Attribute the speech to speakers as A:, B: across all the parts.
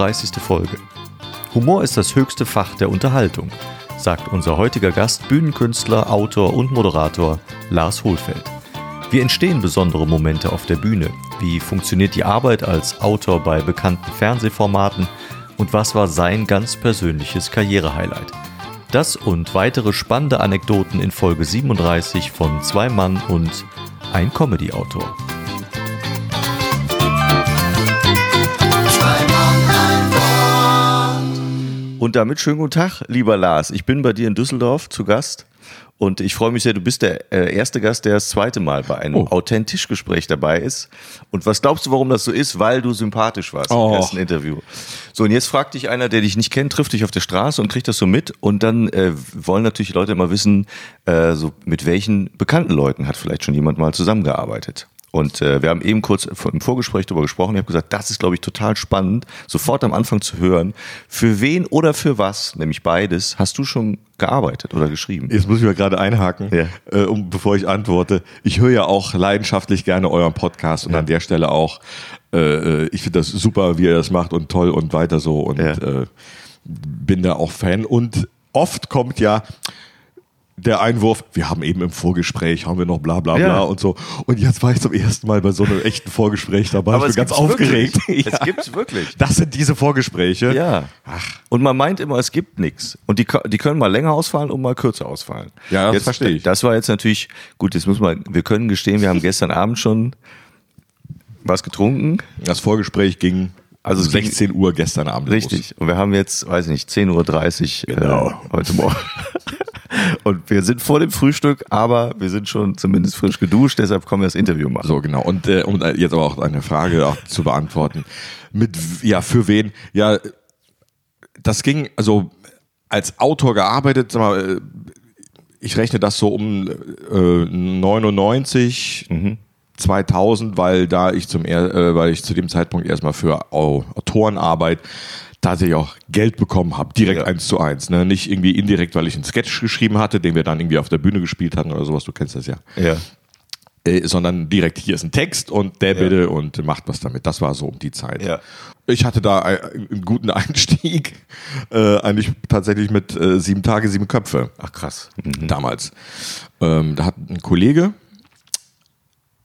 A: 37. Folge. Humor ist das höchste Fach der Unterhaltung, sagt unser heutiger Gast, Bühnenkünstler, Autor und Moderator Lars Hohlfeld. Wie entstehen besondere Momente auf der Bühne? Wie funktioniert die Arbeit als Autor bei bekannten Fernsehformaten? Und was war sein ganz persönliches Karrierehighlight? Das und weitere spannende Anekdoten in Folge 37 von Zwei Mann und ein Comedy-Autor. Und damit schönen guten Tag, lieber Lars. Ich bin bei dir in Düsseldorf zu Gast und ich freue mich sehr, du bist der äh, erste Gast, der das zweite Mal bei einem
B: Oh.
A: authentisch Gespräch dabei ist. Und was glaubst du, warum das so ist? Weil du sympathisch warst
B: Oh.
A: im ersten Interview. So, und jetzt fragt dich einer, der dich nicht kennt, trifft dich auf der Straße und kriegt das so mit. Und dann äh, wollen natürlich Leute immer wissen, äh, so mit welchen bekannten Leuten hat vielleicht schon jemand mal zusammengearbeitet. Und äh, wir haben eben kurz im Vorgespräch darüber gesprochen. Ich habe gesagt, das ist, glaube ich, total spannend, sofort am Anfang zu hören, für wen oder für was, nämlich beides, hast du schon gearbeitet oder geschrieben?
B: Jetzt muss ich mal gerade einhaken,
A: Ja.
B: äh, um, bevor ich antworte. Ich höre ja auch leidenschaftlich gerne euren Podcast und an der Stelle auch, äh, ich finde das super, wie ihr das macht und toll und weiter so und
A: Ja.
B: äh, bin da auch Fan. Und oft kommt ja der Einwurf, wir haben eben im Vorgespräch, haben wir noch bla bla bla
A: Ja.
B: und so. Und jetzt war ich zum ersten Mal bei so einem echten Vorgespräch dabei. ich bin ganz aufgeregt.
A: Wirklich.
B: Ja.
A: Es gibt's wirklich.
B: Das sind diese Vorgespräche.
A: Ja. Und man meint immer, es gibt nichts. Und die, die können mal länger ausfallen und mal kürzer ausfallen.
B: Ja, das
A: jetzt,
B: verstehe ich.
A: Das war jetzt natürlich, gut, jetzt muss man, wir können gestehen, wir haben gestern Abend schon was getrunken.
B: Das Vorgespräch ging
A: Also
B: also
A: es ging-
B: 16 Uhr gestern Abend los.
A: Richtig. Und wir haben jetzt, weiß ich nicht, 10.30 Uhr
B: Genau.
A: äh, heute Morgen. Und wir sind vor dem Frühstück, aber wir sind schon zumindest frisch geduscht, deshalb können wir das Interview machen.
B: So, genau. Und äh, um äh, jetzt aber auch eine Frage auch zu beantworten. Mit, ja, für wen? Ja, das ging, also als Autor gearbeitet, sag mal, äh, ich rechne das so um äh, 99, 2000, weil da ich zum äh, weil ich zu dem Zeitpunkt erstmal für Au- Autorenarbeit tatsächlich auch Geld bekommen habe, direkt
A: Ja.
B: eins zu eins, ne? nicht irgendwie indirekt, weil ich einen Sketch geschrieben hatte, den wir dann irgendwie auf der Bühne gespielt hatten oder sowas, du kennst das ja
A: Ja.
B: äh, sondern direkt hier ist ein Text und der bitte und macht was damit. Das war so um die Zeit.
A: Ja.
B: Ich hatte da ein- einen guten Einstieg, äh, eigentlich tatsächlich mit äh, sieben Tage, sieben Köpfe
A: Ach krass. Mhm.
B: damals. Ähm, da hat ein Kollege,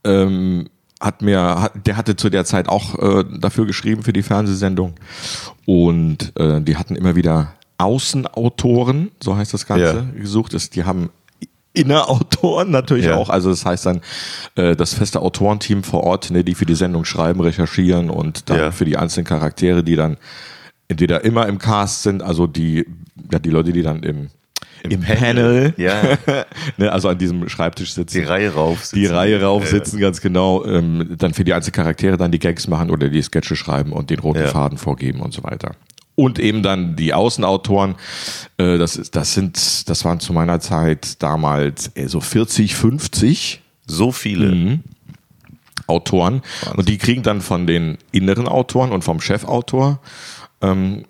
B: ähm, hat mir, hat, der hatte zu der Zeit auch äh, dafür geschrieben für die Fernsehsendung und äh, die hatten immer wieder Außenautoren, so heißt das Ganze, gesucht. Das, die haben Innerautoren natürlich
A: Ja.
B: auch, also das heißt dann äh, das feste Autorenteam vor Ort, ne, die für die Sendung schreiben, recherchieren und dann
A: Ja.
B: für die einzelnen Charaktere, die dann entweder immer im Cast sind, also die, ja, die Leute, die dann im, im, Panel,
A: Ja.
B: ne, also an diesem Schreibtisch sitzen.
A: Die Reihe rauf.
B: Die Reihe rauf sitzen, ganz genau. Ähm, dann für die einzelnen Charaktere dann die Gags machen oder die Sketche schreiben und den roten
A: Ja.
B: Faden vorgeben und so weiter. Und eben dann die Außenautoren, äh, das, das sind, das waren zu meiner Zeit damals äh, so 40, 50
A: So viele.
B: Mhm. Autoren. Und die kriegen dann von den inneren Autoren und vom Chefautor, ähm,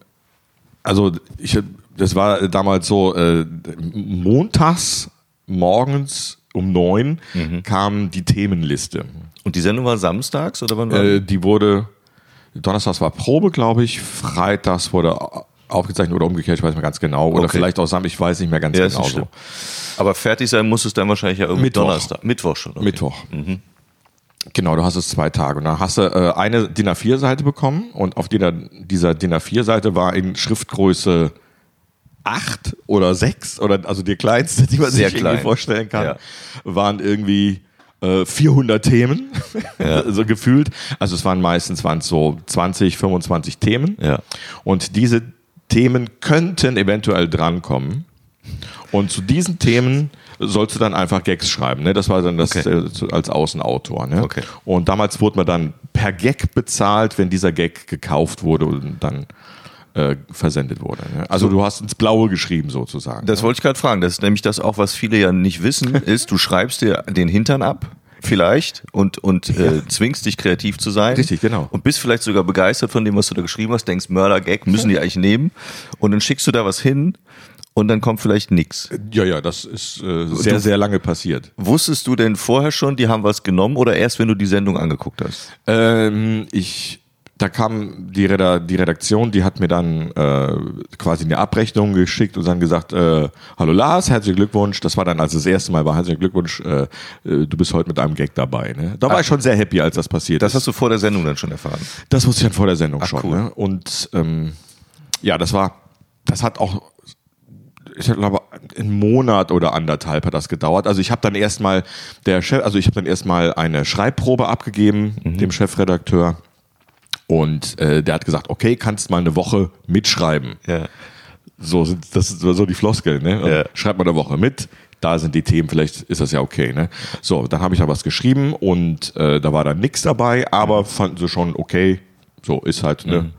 B: also ich, das war damals so, äh, montags morgens um neun
A: Mhm.
B: kam die Themenliste.
A: Und die Sendung war samstags oder wann war
B: Äh,
A: die?
B: die wurde, donnerstags war Probe, glaube ich, freitags wurde aufgezeichnet oder umgekehrt, ich weiß nicht mehr ganz genau. Oder
A: Okay.
B: vielleicht auch Sam, ich weiß nicht mehr ganz
A: Ja,
B: genau so.
A: Aber fertig sein muss es dann wahrscheinlich ja irgendwie
B: Mittwoch.
A: Donnerstag. Mittwoch schon. okay.
B: Mittwoch. Genau, du hast es zwei Tage. Und dann hast du äh, eine DIN A4-Seite bekommen und auf dieser, dieser DIN A4-Seite war in Schriftgröße 8 oder 6 oder also die kleinste, die man
A: Sehr
B: sich
A: klein.
B: vorstellen kann,
A: Ja.
B: waren irgendwie äh, 400 Themen, so gefühlt. Also es waren meistens waren es so 20, 25 Themen.
A: Ja.
B: Und diese Themen könnten eventuell drankommen. Und zu diesen Themen sollst du dann einfach Gags schreiben. Ne? Das war dann das
A: Okay.
B: äh, als Außenautor. Ne?
A: Okay.
B: Und damals wurde man dann per Gag bezahlt, wenn dieser Gag gekauft wurde und dann äh, versendet wurde. Ne? Also du hast ins Blaue geschrieben sozusagen.
A: Das wollte ich gerade fragen. Das ist nämlich das auch, was viele ja nicht wissen, ist, du schreibst dir den Hintern ab, vielleicht, und, und äh, zwingst dich kreativ zu sein.
B: Richtig, genau.
A: Und bist vielleicht sogar begeistert von dem, was du da geschrieben hast, denkst, Mörder-Gag müssen die eigentlich nehmen. Und dann schickst du da was hin und dann kommt vielleicht nix.
B: ja, ja, das ist äh, sehr,
A: Du-
B: sehr lange passiert.
A: Wusstest du denn vorher schon, die haben was genommen oder erst, wenn du die Sendung angeguckt hast?
B: Ähm, ich da kam die, Reda die Redaktion, die hat mir dann äh, quasi eine Abrechnung geschickt und dann gesagt, äh, hallo Lars, herzlichen Glückwunsch. Das war dann, als das erste Mal war, herzlichen Glückwunsch, äh, äh du bist heute mit einem Gag dabei. Ne? Da war Ach, ich schon sehr happy, als das passiert
A: Das ist. hast du vor der Sendung dann schon erfahren?
B: Das wusste ich dann vor der Sendung Ach, schon. Cool. Ne? Und ähm, ja, das war, das hat auch ich glaube, einen Monat oder anderthalb hat das gedauert. Also ich habe dann erstmal der Chef, also ich habe dann erstmal eine Schreibprobe abgegeben, mhm. dem Chefredakteur. Und äh, der hat gesagt, okay, kannst mal eine Woche mitschreiben. Ja. So sind das ist so die Floskeln, ne? Ja. Schreib mal eine Woche mit. Da sind die Themen, vielleicht ist das ja okay, ne? So, dann habe ich da was geschrieben und äh, da war dann nichts dabei, aber mhm. fanden sie schon okay. So ist halt, ne? Mhm.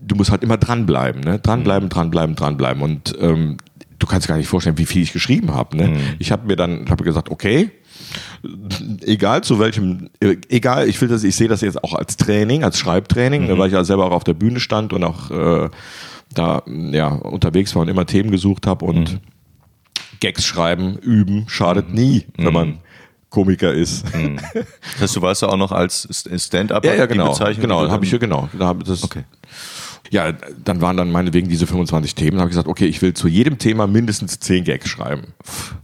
B: Du musst halt immer dranbleiben, ne? Dranbleiben, dranbleiben, dranbleiben. Und ähm, du kannst gar nicht vorstellen, wie viel ich geschrieben habe. Ne? Mhm. Ich habe mir dann hab gesagt, okay, egal zu welchem, egal, ich will das, ich sehe das jetzt auch als Training, als Schreibtraining, mhm. weil ich ja selber auch auf der Bühne stand und auch äh, da ja unterwegs war und immer Themen gesucht habe und mhm. Gags schreiben, üben, schadet nie, wenn man mhm. Komiker ist.
A: Mhm. Das du weißt ja auch noch als Stand-up
B: ja, ja, genau, genau, habe ich ja genau. Da hab das, okay. Ja, dann waren dann meinetwegen diese 25 Themen. Da habe ich gesagt, okay, ich will zu jedem Thema mindestens 10 Gags schreiben.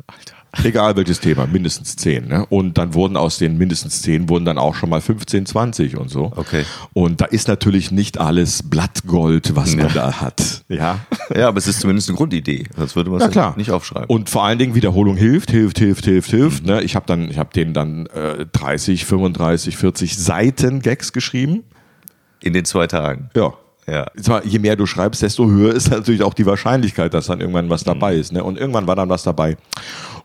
B: Alter. Egal welches Thema, mindestens 10. Ne? Und dann wurden aus den mindestens 10 wurden dann auch schon mal 15, 20 und so.
A: Okay.
B: Und da ist natürlich nicht alles Blattgold, was man da hat.
A: Ja. ja, aber es ist zumindest eine Grundidee. Das würde man ja, klar. nicht aufschreiben.
B: Und vor allen Dingen Wiederholung hilft, hilft, hilft, hilft, hilft. Mhm. Ne? Ich habe dann, ich habe denen dann äh, 30, 35, 40 Seiten Gags geschrieben.
A: In den zwei Tagen.
B: Ja. Ja. Zwar, je mehr du schreibst, desto höher ist natürlich auch die Wahrscheinlichkeit, dass dann irgendwann was dabei mhm. ist. Ne? Und irgendwann war dann was dabei.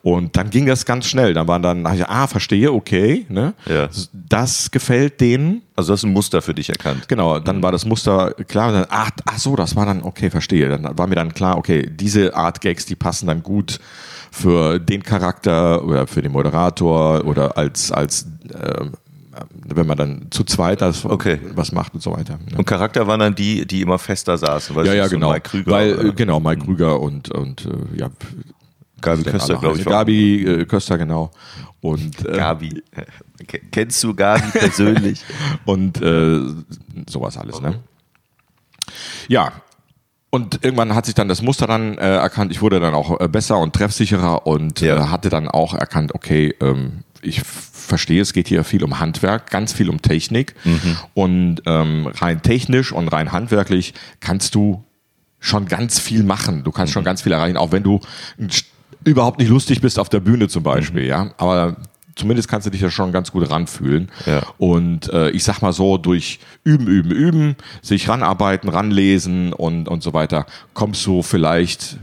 B: Und dann ging das ganz schnell. Dann waren dann, ich, ah, verstehe, okay. Ne? Ja. Das gefällt denen.
A: Also das ist ein Muster für dich erkannt.
B: Genau, dann mhm. war das Muster klar. Und dann, ach, ach so, das war dann, okay, verstehe. Dann war mir dann klar, okay, diese Art Gags, die passen dann gut für den Charakter oder für den Moderator oder als, als äh, wenn man dann zu zweit das okay. was macht und so weiter.
A: Und Charakter waren dann die, die immer fester saßen,
B: weil ja, ja, so genau. Mike Krüger, weil, oder? genau, Mike Krüger und, und äh, ja,
A: Gabi Köster, glaube ich.
B: Gabi äh, Köster, genau. Und,
A: äh, Gabi. Kennst du Gabi persönlich?
B: und äh, sowas alles, ne? Ja, und irgendwann hat sich dann das Muster dann äh, erkannt. Ich wurde dann auch äh, besser und treffsicherer und ja. äh, hatte dann auch erkannt, okay, ähm, ich verstehe, es geht hier viel um Handwerk, ganz viel um Technik. Mhm. Und ähm, rein technisch und rein handwerklich kannst du schon ganz viel machen. Du kannst mhm. schon ganz viel erreichen, auch wenn du überhaupt nicht lustig bist auf der Bühne zum Beispiel, mhm. ja. Aber zumindest kannst du dich ja schon ganz gut ranfühlen. Ja. Und äh, ich sag mal so, durch Üben, Üben, Üben, sich ranarbeiten, ranlesen und, und so weiter, kommst du vielleicht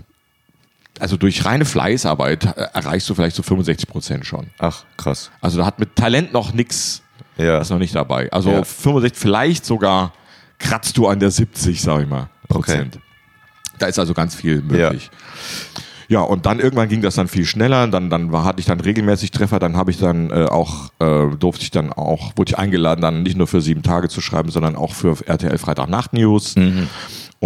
B: also durch reine Fleißarbeit äh, erreichst du vielleicht so 65 Prozent schon.
A: Ach, krass.
B: Also da hat mit Talent noch nichts, ja. ist noch nicht dabei. Also ja. 65, vielleicht sogar kratzt du an der 70, sag ich mal, Prozent. Okay. Da ist also ganz viel möglich. Ja. Ja, und dann irgendwann ging das dann viel schneller. Dann, dann war, hatte ich dann regelmäßig Treffer. Dann habe ich dann äh, auch, äh, durfte ich dann auch, wurde ich eingeladen, dann nicht nur für sieben Tage zu schreiben, sondern auch für RTL Freitag Nacht News. Mhm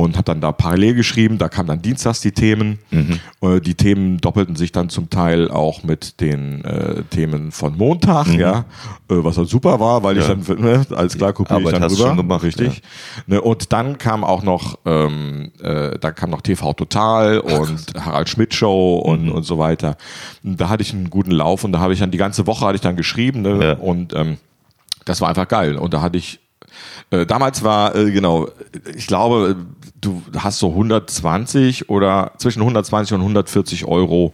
B: und habe dann da parallel geschrieben. Da kamen dann dienstags die Themen. Mhm. Äh, die Themen doppelten sich dann zum Teil auch mit den äh, Themen von Montag, mhm. ja, äh, was dann super war, weil ja. ich dann ne, als klar kopiere ich dann rüber, schon gemacht, richtig. Ja. Ne, und dann kam auch noch, ähm, äh, da kam noch TV Total und Harald Schmidt Show und mhm. und so weiter. Und da hatte ich einen guten Lauf und da habe ich dann die ganze Woche hatte ich dann geschrieben ne, ja. und ähm, das war einfach geil. Und da hatte ich äh, damals war, äh, genau, ich glaube, du hast so 120 oder zwischen 120 und 140 Euro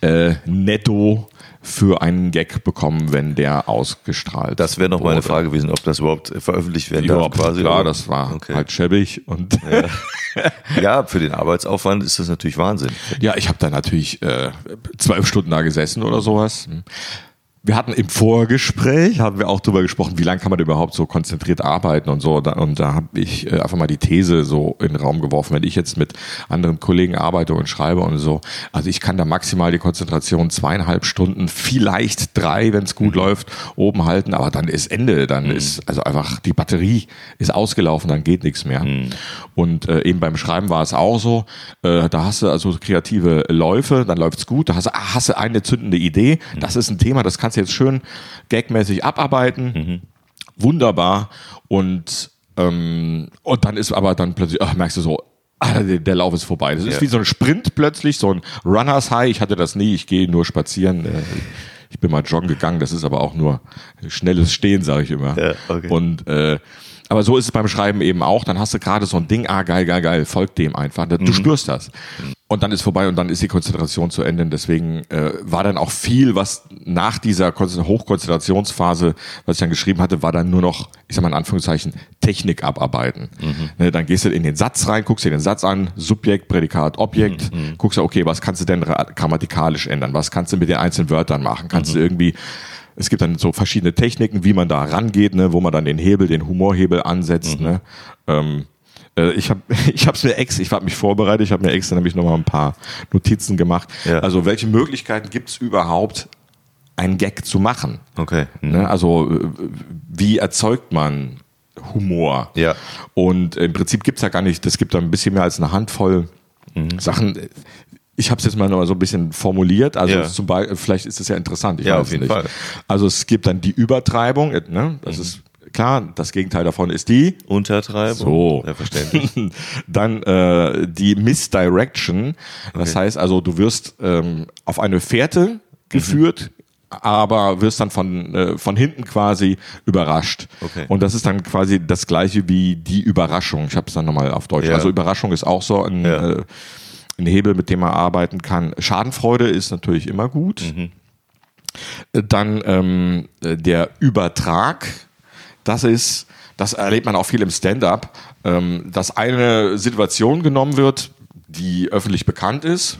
B: äh, netto für einen Gag bekommen, wenn der ausgestrahlt
A: Das wäre noch mal eine Frage gewesen, ob das überhaupt veröffentlicht werden darf.
B: Quasi, klar, oder? das war okay. halt schäbig. Und
A: ja. ja. für den Arbeitsaufwand ist das natürlich Wahnsinn.
B: Ja, ich habe da natürlich äh, zwölf Stunden da gesessen oder sowas. Wir hatten im Vorgespräch, haben wir auch drüber gesprochen, wie lange kann man überhaupt so konzentriert arbeiten und so. Und da habe ich äh, einfach mal die These so in den Raum geworfen, wenn ich jetzt mit anderen Kollegen arbeite und schreibe und so. Also ich kann da maximal die Konzentration zweieinhalb Stunden, vielleicht drei, wenn es gut mhm. läuft, oben halten, aber dann ist Ende. Dann mhm. ist also einfach die Batterie ist ausgelaufen, dann geht nichts mehr. Mhm. Und äh, eben beim Schreiben war es auch so. Äh, da hast du also kreative Läufe, dann läuft's gut. Da hast du, ah, hast du eine zündende Idee. Mhm. Das ist ein Thema, das kannst kannst du jetzt schön gagmäßig abarbeiten. Mhm. Wunderbar. Und Ähm, und dann ist aber dann plötzlich, ach, merkst du so, ah, der, der Lauf ist vorbei. Das ist wie so ein Sprint plötzlich, so ein Runners High. Ich hatte das nie, ich gehe nur spazieren. Äh, Ich bin mal joggen gegangen, das ist aber auch nur schnelles Stehen, sage ich immer.
A: Ja, okay.
B: Und äh, aber so ist es beim Schreiben eben auch. Dann hast du gerade so ein Ding, ah geil, geil, geil, folgt dem einfach. Du spürst das. Und dann ist vorbei und dann ist die Konzentration zu Ende. Und deswegen äh, war dann auch viel, was nach dieser Konzen- Hochkonzentrationsphase, was ich dann geschrieben hatte, war dann nur noch, ich sag mal in Anführungszeichen, Technik abarbeiten. Ne, dann gehst du in den Satz rein, guckst dir den Satz an, Subjekt, Prädikat, Objekt, guckst du, okay, was kannst du denn ra- grammatikalisch ändern? Was kannst du mit den einzelnen Wörtern machen? Kannst du irgendwie es gibt dann so verschiedene Techniken, wie man da rangeht, ne, wo man dann den Hebel, den Humorhebel ansetzt. Ne. Ähm, äh, ich habe ich hab's mir ex, ich habe mich vorbereitet, ich habe mir extra nämlich nochmal ein paar Notizen gemacht.
A: Ja.
B: Also welche Möglichkeiten gibt's überhaupt, einen Gag zu machen?
A: Okay. Mhm.
B: Ne? Also äh, wie erzeugt man Humor?
A: Ja.
B: Und im Prinzip gibt's ja gar nicht, es gibt da ein bisschen mehr als eine Handvoll
A: Mhm.
B: Sachen. Ich habe es jetzt mal noch so ein bisschen formuliert. Also
A: Ja.
B: zum Beispiel, vielleicht ist es ja interessant. Ich
A: Ja,
B: weiß
A: auf jeden
B: nicht.
A: Fall.
B: Also es gibt dann die Übertreibung. äh, Ne? Das ist klar. Das Gegenteil davon ist die.
A: Untertreibung.
B: So.
A: Ja, verständlich.
B: Dann äh, die Misdirection. Das heißt also, du wirst ähm, auf eine Fährte geführt, aber wirst dann von, äh, von hinten quasi überrascht.
A: Okay.
B: Und das ist dann quasi das gleiche wie die Überraschung. Ich habe es dann nochmal auf Deutsch.
A: Ja.
B: Also Überraschung ist auch so ein,
A: Ja.
B: äh, ein Hebel, mit dem man arbeiten kann. Schadenfreude ist natürlich immer gut.
A: Mhm.
B: Dann ähm, äh, der Übertrag. Das ist, das erlebt man auch viel im Stand-up, ähm, dass eine Situation genommen wird, die öffentlich bekannt ist.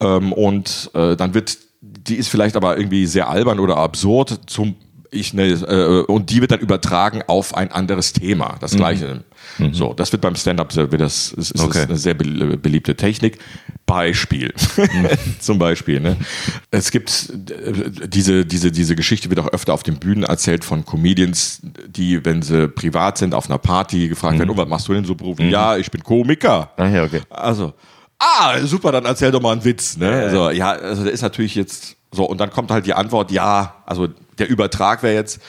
B: Ähm, und äh, dann wird, die ist vielleicht aber irgendwie sehr albern oder absurd zum ich ne, äh, und die wird dann übertragen auf ein anderes Thema, das gleiche. So, das wird beim Stand-up das ist, ist
A: Okay.
B: das eine sehr be- beliebte Technik. Beispiel, zum Beispiel. Ne? Es gibt äh, diese diese diese Geschichte wird auch öfter auf den Bühnen erzählt von Comedians, die, wenn sie privat sind auf einer Party gefragt werden, oh, was machst du denn so beruflich? Ja, ich bin Komiker.
A: Ah, ja, okay.
B: Also, ah, super, dann erzähl doch mal einen Witz. Ne? Also, ja, also der ist natürlich jetzt so, und dann kommt halt die Antwort, ja, also der Übertrag wäre jetzt,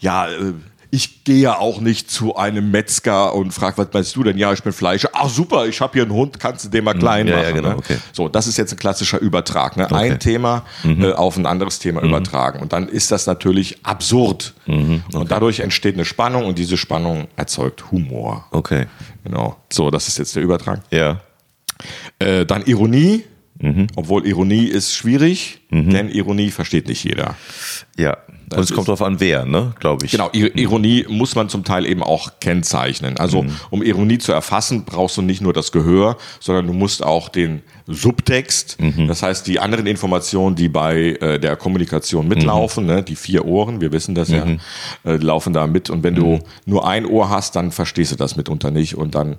B: ja, äh, ich gehe ja auch nicht zu einem Metzger und frag, was meinst du denn? Ja, ich bin Fleischer. Ach super, ich habe hier einen Hund, kannst du den mal klein
A: ja, ja,
B: machen?
A: genau,
B: ne?
A: okay.
B: So, das ist jetzt ein klassischer Übertrag. Ne?
A: Okay. Mhm.
B: Ein Thema äh, auf ein anderes Thema übertragen. Und dann ist das natürlich absurd.
A: Mhm,
B: Und dadurch entsteht eine Spannung und diese Spannung erzeugt Humor.
A: Okay.
B: Genau. So, das ist jetzt der Übertrag.
A: Ja.
B: Äh, dann Ironie,
A: Mhm.
B: obwohl Ironie ist schwierig, denn Ironie versteht nicht jeder.
A: Ja. Und es kommt drauf an, wer, ne? Glaube ich.
B: Genau, Ironie muss man zum Teil eben auch kennzeichnen. Also um Ironie zu erfassen, brauchst du nicht nur das Gehör, sondern du musst auch den Subtext, das heißt die anderen Informationen, die bei äh, der Kommunikation mitlaufen, ne, die vier Ohren, wir wissen das ja, äh, laufen da mit. Und wenn du nur ein Ohr hast, dann verstehst du das mitunter nicht und dann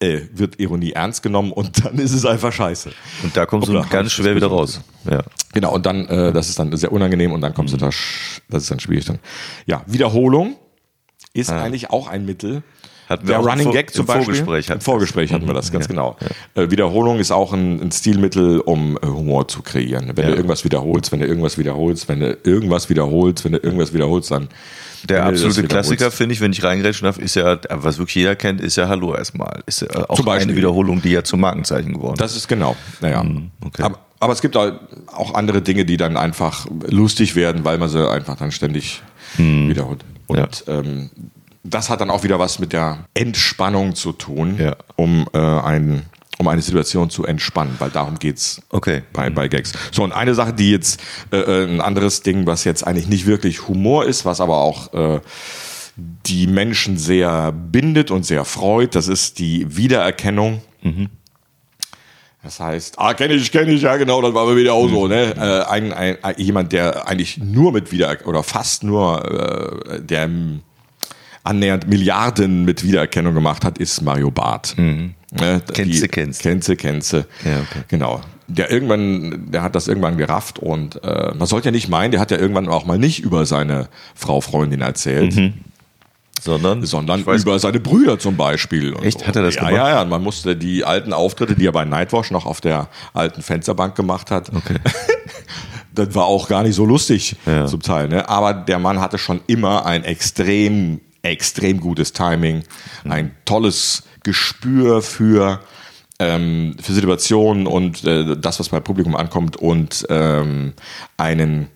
B: äh, wird Ironie ernst genommen und dann ist es einfach scheiße.
A: Und da kommst du
B: Oder
A: ganz schwer wieder raus. Ja.
B: Genau, und dann, äh, das ist dann sehr unangenehm und dann kommst du da, das ist dann schwierig dann. Ja, Wiederholung ist eigentlich auch ein Mittel.
A: Hatten
B: Der Running Gag zum Beispiel.
A: Vorgespräch
B: Im Vorgespräch hatten wir das, ganz genau. Äh, Wiederholung ist auch ein, ein Stilmittel, um äh, Humor zu kreieren. Wenn
A: Ja.
B: du irgendwas wiederholst, wenn du irgendwas wiederholst, wenn du irgendwas wiederholst, wenn du irgendwas wiederholst, dann.
A: Der absolute Klassiker, finde ich, wenn ich reingrätschen darf, ist ja, was wirklich jeder kennt, ist ja Hallo erstmal. Ist ja auch
B: Zum Beispiel.
A: eine Wiederholung, die ja zum Markenzeichen geworden ist.
B: Das ist genau. Naja.
A: Mhm, okay.
B: aber, aber es gibt auch andere Dinge, die dann einfach lustig werden, weil man sie einfach dann ständig wiederholt. Und ähm, das hat dann auch wieder was mit der Entspannung zu tun,
A: Ja.
B: um, äh, ein, um eine Situation zu entspannen, weil darum geht's
A: Okay.
B: bei, bei Gags. So, und eine Sache, die jetzt, äh, äh, ein anderes Ding, was jetzt eigentlich nicht wirklich Humor ist, was aber auch äh, die Menschen sehr bindet und sehr freut, das ist die Wiedererkennung. Das heißt, ah, kenne ich, kenne ich, ja genau, das war mir wieder auch so, ne? Äh, ein, ein, jemand, der eigentlich nur mit Wieder oder fast nur äh, der annähernd Milliarden mit Wiedererkennung gemacht hat, ist Mario Barth. Ne?
A: Kennste. Ja, okay.
B: Genau. Der irgendwann, der hat das irgendwann gerafft und äh, man sollte ja nicht meinen, der hat ja irgendwann auch mal nicht über seine Frau Freundin erzählt,
A: Sondern,
B: sondern
A: weiß-
B: über seine Brüder zum Beispiel.
A: Echt?
B: So.
A: Hat er das
B: ja,
A: gemacht?
B: Ja, ja, und man musste die alten Auftritte, die er bei Nightwash noch auf der alten Fensterbank gemacht hat,
A: Okay.
B: das war auch gar nicht so lustig
A: Ja.
B: zum Teil. Ne? Aber der Mann hatte schon immer ein extrem extrem gutes Timing, ein tolles Gespür für ähm, für Situationen und äh, das, was beim Publikum ankommt und ähm, einen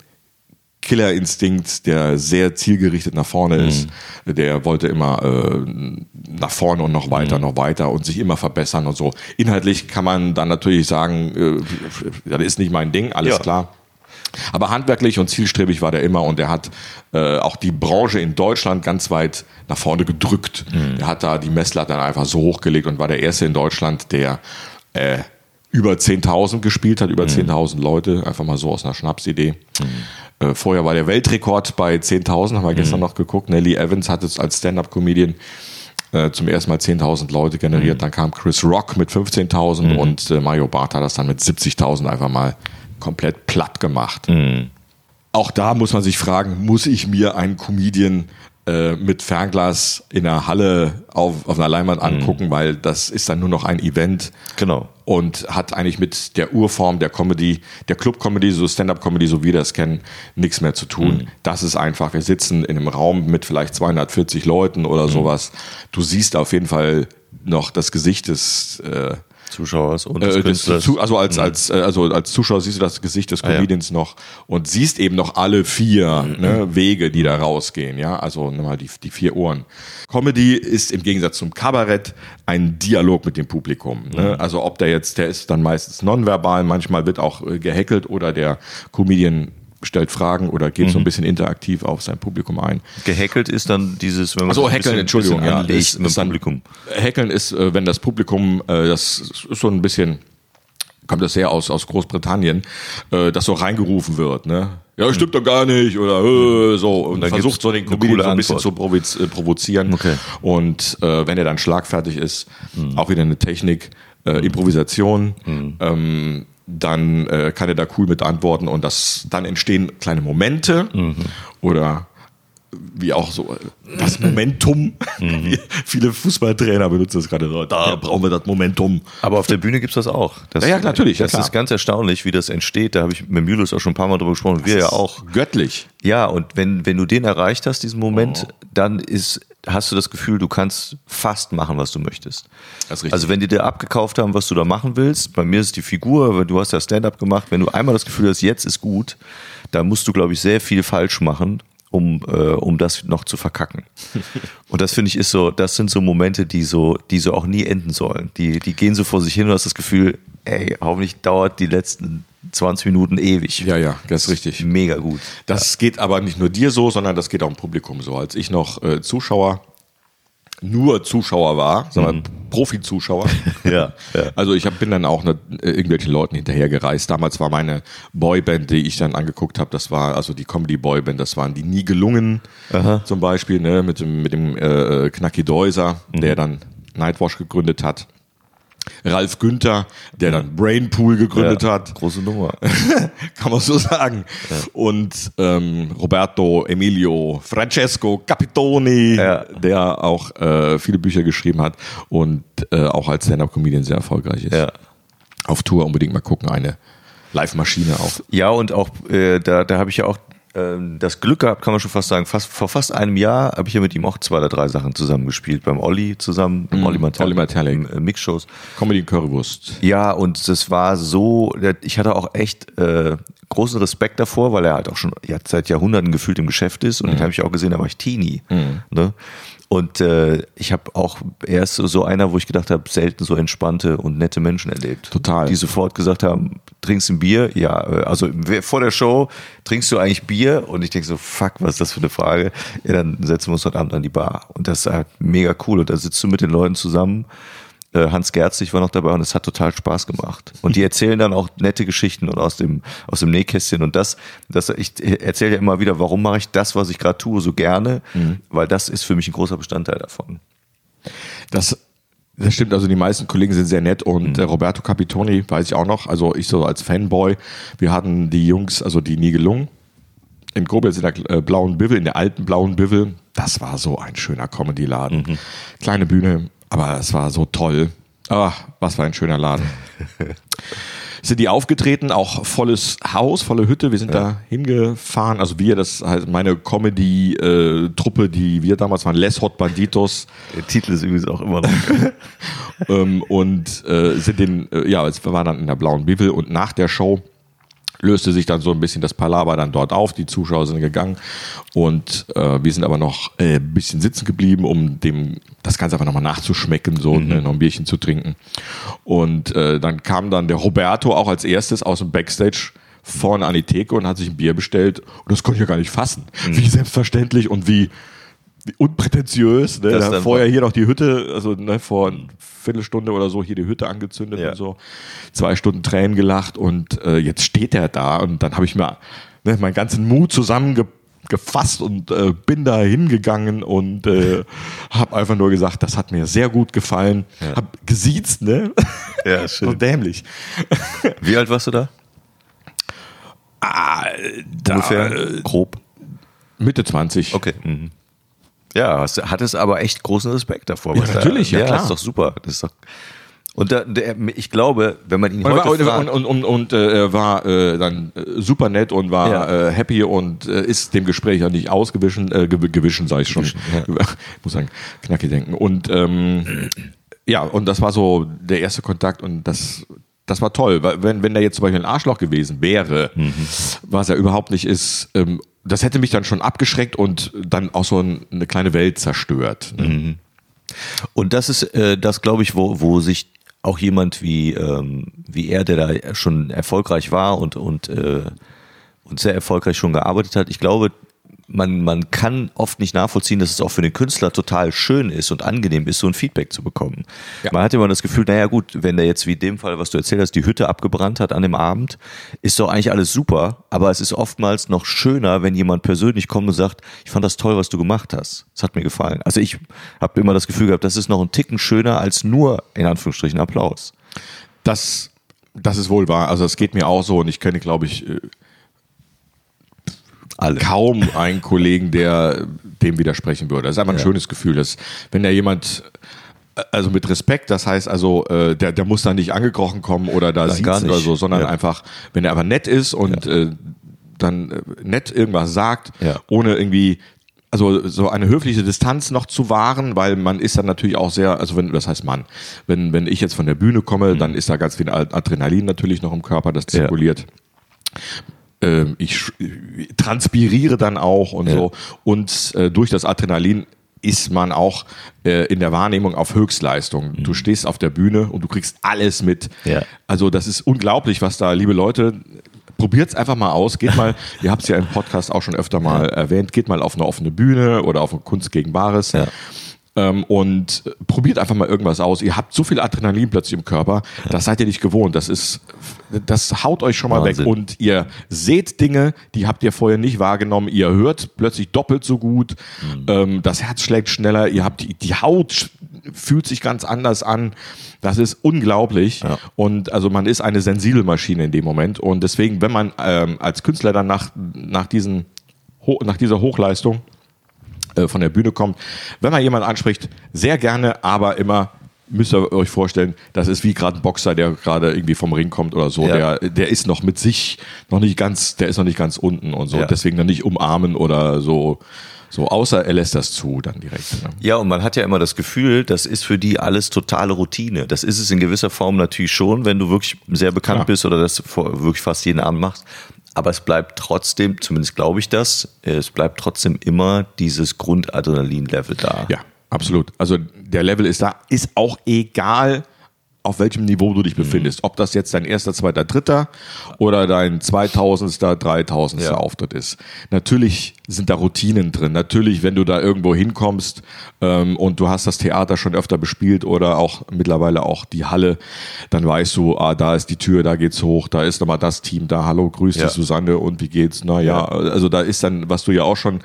B: Killerinstinkt, der sehr zielgerichtet nach vorne ist. Der wollte immer äh, nach vorne und noch weiter, noch weiter und sich immer verbessern und so. Inhaltlich kann man dann natürlich sagen, äh, das ist nicht mein Ding, alles
A: Ja.
B: klar. Aber handwerklich und zielstrebig war der immer und er hat äh, auch die Branche in Deutschland ganz weit nach vorne gedrückt. Er hat da die Messlatte dann einfach so hochgelegt und war der Erste in Deutschland, der äh, über 10.000 gespielt hat, über 10.000 Leute, einfach mal so aus einer Schnapsidee. Äh, vorher war der Weltrekord bei 10.000, haben wir gestern noch geguckt. Nelly Evans hat es als Stand-Up-Comedian äh, zum ersten Mal 10.000 Leute generiert. Dann kam Chris Rock mit 15.000 und äh, Mario Barth hat das dann mit 70.000 einfach mal komplett platt gemacht. Auch da muss man sich fragen, muss ich mir einen Comedian äh, mit Fernglas in der Halle auf, auf einer Leinwand angucken, weil das ist dann nur noch ein Event
A: Genau.
B: und hat eigentlich mit der Urform der Comedy, der Club-Comedy, so Stand-Up-Comedy, so wie wir das kennen, nichts mehr zu tun. Das ist einfach, wir sitzen in einem Raum mit vielleicht 240 Leuten oder sowas. Du siehst auf jeden Fall noch das Gesicht des äh,
A: Zuschauers und des
B: äh,
A: Künstlers.
B: zu, also als als äh, also als Zuschauer siehst du das Gesicht des
A: ja.
B: Comedians noch und siehst eben noch alle vier ne, Wege, die da rausgehen, ja, also nimm mal die die vier Ohren. Comedy ist im Gegensatz zum Kabarett ein Dialog mit dem Publikum. Ne? Also ob der jetzt, der ist dann meistens nonverbal, manchmal wird auch äh, gehackelt oder der Comedian stellt Fragen oder geht so ein bisschen interaktiv auf sein Publikum ein.
A: Gehackelt ist dann dieses, wenn man
B: So,
A: so ein
B: Hackeln,
A: bisschen-
B: Entschuldigung,
A: bisschen
B: ja. Ist,
A: mit dem
B: dann,
A: Publikum.
B: Hackeln ist, äh, wenn das Publikum, äh, das ist so ein bisschen, kommt das sehr aus, aus Großbritannien, äh, das so reingerufen wird, ne? Ja, stimmt doch gar nicht oder äh, so und,
A: dann
B: versucht so den Comedian so ein bisschen zu provoz provozieren.
A: Okay.
B: Und äh, wenn er dann schlagfertig ist,
A: Mhm.
B: auch wieder eine Technik, äh, Improvisation, ähm, dann äh, kann er da cool mit antworten und das dann entstehen kleine Momente
A: Mhm.
B: oder wie auch so äh, das Momentum.
A: Mhm.
B: Viele Fußballtrainer benutzen das gerade so. Da brauchen wir das Momentum.
A: Aber auf der Bühne gibt's das auch. Das,
B: Ja, ja, natürlich, ja,
A: Das
B: klar.
A: ist ganz erstaunlich, wie das entsteht. Da habe ich mit Julius auch schon ein paar Mal drüber gesprochen. Wir ja auch.
B: Göttlich.
A: Ja, und wenn, wenn du den erreicht hast, diesen Moment,
B: Oh.
A: dann ist, hast du das Gefühl, du kannst fast machen, was du möchtest. Also wenn die dir abgekauft haben, was du da machen willst, bei mir ist die Figur, weil du hast ja Stand-up gemacht, wenn du einmal das Gefühl hast, jetzt ist gut, dann musst du, glaube ich, sehr viel falsch machen, um, äh, um das noch zu verkacken. Und das finde ich ist so, das sind so Momente, die so, die so auch nie enden sollen. Die, die gehen so vor sich hin und hast das Gefühl, ey, hoffentlich dauert die letzten 20 Minuten ewig.
B: Ja, ja, das ist richtig.
A: Mega gut.
B: Das geht aber nicht nur dir so, sondern das geht auch im Publikum so. Als ich noch äh, Zuschauer, nur Zuschauer war, sagen wir Profi-Zuschauer.
A: Ja, ja.
B: Also ich hab, bin dann auch ne, äh, irgendwelchen Leuten hinterhergereist. Damals war meine Boyband, die ich dann angeguckt habe, das war also die Comedy-Boyband, das waren die Nie gelungen zum Beispiel, ne, mit dem, mit dem äh, Knacki Deuser, der dann Nightwash gegründet hat. Ralf Günther, der dann Brainpool gegründet
A: Ja,
B: hat
A: Große Nummer.
B: kann man so sagen. Und ähm, Roberto Emilio Francesco Capitoni,
A: Ja.
B: der auch äh, viele Bücher geschrieben hat und äh, auch als Stand-Up-Comedian sehr erfolgreich ist.
A: Ja.
B: Auf Tour unbedingt mal gucken, eine Live-Maschine auch.
A: Ja, und auch äh, da, da habe ich ja auch das Glück gehabt, kann man schon fast sagen, fast, vor fast einem Jahr habe ich ja mit ihm auch zwei oder drei Sachen zusammengespielt. Beim Olli zusammen, beim Olli Martell,
B: Olli
A: äh, Mixshows.
B: Comedy Currywurst.
A: Ja, und das war so, ich hatte auch echt äh, großen Respekt davor, weil er halt auch schon ja, seit Jahrhunderten gefühlt im Geschäft ist. Und den habe ich auch gesehen, da war ich Teenie. Ne? Und äh, ich habe auch, er ist so einer, wo ich gedacht habe, selten so entspannte und nette Menschen erlebt.
B: Total.
A: Die sofort gesagt haben, trinkst du ein Bier? Ja, äh, also vor der Show trinkst du eigentlich Bier? Und ich denke so, fuck, was ist das für eine Frage? Ja, dann setzen wir uns heute Abend an die Bar. Und das ist halt mega cool. Und da sitzt du mit den Leuten zusammen. Äh, Hans Gerzig war noch dabei und es hat total Spaß gemacht. Und die erzählen dann auch nette Geschichten und aus dem, aus dem Nähkästchen. Und das, das ich erzähle ja immer wieder, warum mache ich das, was ich gerade tue, so gerne? Weil das ist für mich ein großer Bestandteil davon.
B: Das, das stimmt, also die meisten Kollegen sind sehr nett und äh, Roberto Capitoni weiß ich auch noch, also ich so als Fanboy, wir hatten die Jungs, also die nie gelungen, in Koblenz in der äh, blauen Bivel, in der alten blauen Bivel, das war so ein schöner Comedy-Laden. Kleine Bühne, aber es war so toll. Ah, was für ein schöner Laden. sind die aufgetreten, auch volles Haus, volle Hütte. Wir sind ja. da hingefahren. Also wir, das heißt meine Comedy-Truppe, die wir damals waren, Les Hot Banditos.
A: Der Titel ist übrigens auch immer noch.
B: ähm, und äh, sind den, äh, ja, es war dann in der blauen Bibel und nach der Show löste sich dann so ein bisschen das Palaver dann dort auf. Die Zuschauer sind gegangen und äh, wir sind aber noch äh, ein bisschen sitzen geblieben, um dem das Ganze einfach nochmal nachzuschmecken, so mhm. ne, noch ein Bierchen zu trinken. Und äh, dann kam dann der Roberto auch als erstes aus dem Backstage vorne an die Theke und hat sich ein Bier bestellt und das konnte ich ja gar nicht fassen. Mhm. Wie selbstverständlich und wie unprätentiös. Ne? Da vorher hier noch die Hütte, also ne, vor einer Viertelstunde oder so hier die Hütte angezündet ja. und so. Zwei Stunden Tränen gelacht und äh, jetzt steht er da und dann habe ich mir ne, meinen ganzen Mut zusammengefasst und äh, bin da hingegangen und äh, habe einfach nur gesagt, das hat mir sehr gut gefallen. Ja. Hab gesiezt, ne?
A: Ja, schön. so
B: dämlich.
A: Wie alt warst du da?
B: Ah, da
A: Ungefähr äh, grob.
B: Mitte 20.
A: Okay. Mhm. Ja, hattest aber echt großen Respekt davor.
B: Ja, natürlich,
A: da,
B: ja, klar.
A: Das ist doch super. Das ist doch und da, der, ich glaube, wenn man ihn und heute
B: war, und, und, und, und äh, war äh, dann äh, super nett und war ja. äh, happy und äh, ist dem Gespräch ja nicht ausgewichen, äh, gewischen, sage ich schon. Ja. Ich muss sagen, knackig denken. Und ähm, ja, und das war so der erste Kontakt und das, das war toll. Weil wenn, wenn der jetzt zum Beispiel ein Arschloch gewesen wäre, mhm. was er überhaupt nicht ist, ähm, das hätte mich dann schon abgeschreckt und dann auch so ein, eine kleine Welt zerstört. Ne? Mhm.
A: Und das ist äh, das, glaube ich, wo, wo sich auch jemand wie, ähm, wie er, der da schon erfolgreich war und, und, äh, und sehr erfolgreich schon gearbeitet hat, ich glaube, man, man kann oft nicht nachvollziehen, dass es auch für den Künstler total schön ist und angenehm ist, so ein Feedback zu bekommen. Ja. Man hat immer das Gefühl, naja gut, wenn der jetzt wie in dem Fall, was du erzählt hast, die Hütte abgebrannt hat an dem Abend, ist doch eigentlich alles super, aber es ist oftmals noch schöner, wenn jemand persönlich kommt und sagt, ich fand das toll, was du gemacht hast. Es hat mir gefallen. Also ich habe immer das Gefühl gehabt, das ist noch ein Ticken schöner als nur, in Anführungsstrichen, Applaus.
B: Das, das ist wohl wahr. Also es geht mir auch so und ich kenne, glaube ich, äh, alle. kaum einen Kollegen, der dem widersprechen würde. Das ist einfach ein ja. schönes Gefühl, dass wenn da jemand also mit Respekt, das heißt also, äh, der, der muss da nicht angekrochen kommen oder da sieht oder so, sondern ja. einfach, wenn er aber nett ist und ja. äh, dann äh, nett irgendwas sagt, ohne irgendwie also so eine höfliche Distanz noch zu wahren, weil man ist dann natürlich auch sehr, also wenn, das heißt Mann, wenn, wenn ich jetzt von der Bühne komme, mhm. dann ist da ganz viel Adrenalin natürlich noch im Körper, das zirkuliert. Ja äh, ich transpiriere dann auch und ja. so. Und äh, durch das Adrenalin ist man auch äh, in der Wahrnehmung auf Höchstleistung. Mhm. Du stehst auf der Bühne und du kriegst alles mit.
A: Ja.
B: Also das ist unglaublich, was da, liebe Leute, probiert es einfach mal aus. Geht mal, ihr habt es ja im Podcast auch schon öfter mal ja. erwähnt, geht mal auf eine offene Bühne oder auf eine Kunst gegen Bares. Ja ähm, und probiert einfach mal irgendwas aus. Ihr habt so viel Adrenalin plötzlich im Körper, das seid ihr nicht gewohnt. Das ist, das haut euch schon mal Wahnsinn. weg. Und ihr seht Dinge, die habt ihr vorher nicht wahrgenommen. Ihr hört plötzlich doppelt so gut. Mhm. Ähm, das Herz schlägt schneller. Ihr habt die, die Haut fühlt sich ganz anders an. Das ist unglaublich. Ja. Und also man ist eine Sensibelmaschine in dem Moment. Und deswegen, wenn man ähm, als Künstler dann nach, nach, diesen, nach dieser Hochleistung äh, von der Bühne kommt. Wenn man jemanden anspricht, sehr gerne, aber immer müsst ihr euch vorstellen, das ist wie gerade ein Boxer, der gerade irgendwie vom Ring kommt oder so. Ja. Der, der ist noch mit sich noch nicht ganz, der ist noch nicht ganz unten und so. Ja. Deswegen dann nicht umarmen oder so. So, außer er lässt das zu, dann direkt. Ne?
A: Ja, und man hat ja immer das Gefühl, das ist für die alles totale Routine. Das ist es in gewisser Form natürlich schon, wenn du wirklich sehr bekannt ja. bist oder das wirklich fast jeden Abend machst aber es bleibt trotzdem, zumindest glaube ich das, es bleibt trotzdem immer dieses Grundadrenalin-Level da.
B: Ja, absolut. Also der Level ist da, ist auch egal, auf welchem Niveau du dich mhm. befindest. Ob das jetzt dein erster, zweiter, dritter oder dein zweitausendster, dreitausendster ja. Auftritt ist. Natürlich sind da Routinen drin. Natürlich, wenn du da irgendwo hinkommst ähm, und du hast das Theater schon öfter bespielt oder auch mittlerweile auch die Halle, dann weißt du, ah, da ist die Tür, da geht's hoch, da ist nochmal das Team da, hallo, grüß dich ja. Susanne und wie geht's? Na ja, also da ist dann, was du ja auch schon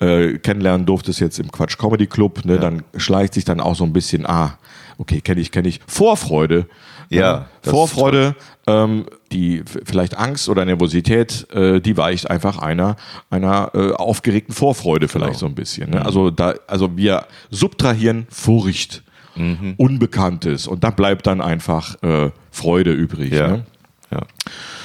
B: äh, kennenlernen durftest jetzt im Quatsch Comedy Club, ne, ja. dann schleicht sich dann auch so ein bisschen, ah, okay, kenne ich, kenne ich. Vorfreude.
A: Ja.
B: Äh, Vorfreude, ähm, die vielleicht Angst oder Nervosität, äh, die weicht einfach einer, einer äh, aufgeregten Vorfreude vielleicht genau. so ein bisschen. Ne? Mhm. Also da, also wir subtrahieren Furcht, mhm. Unbekanntes und da bleibt dann einfach äh, Freude übrig. Ja. Ne?
A: Ja.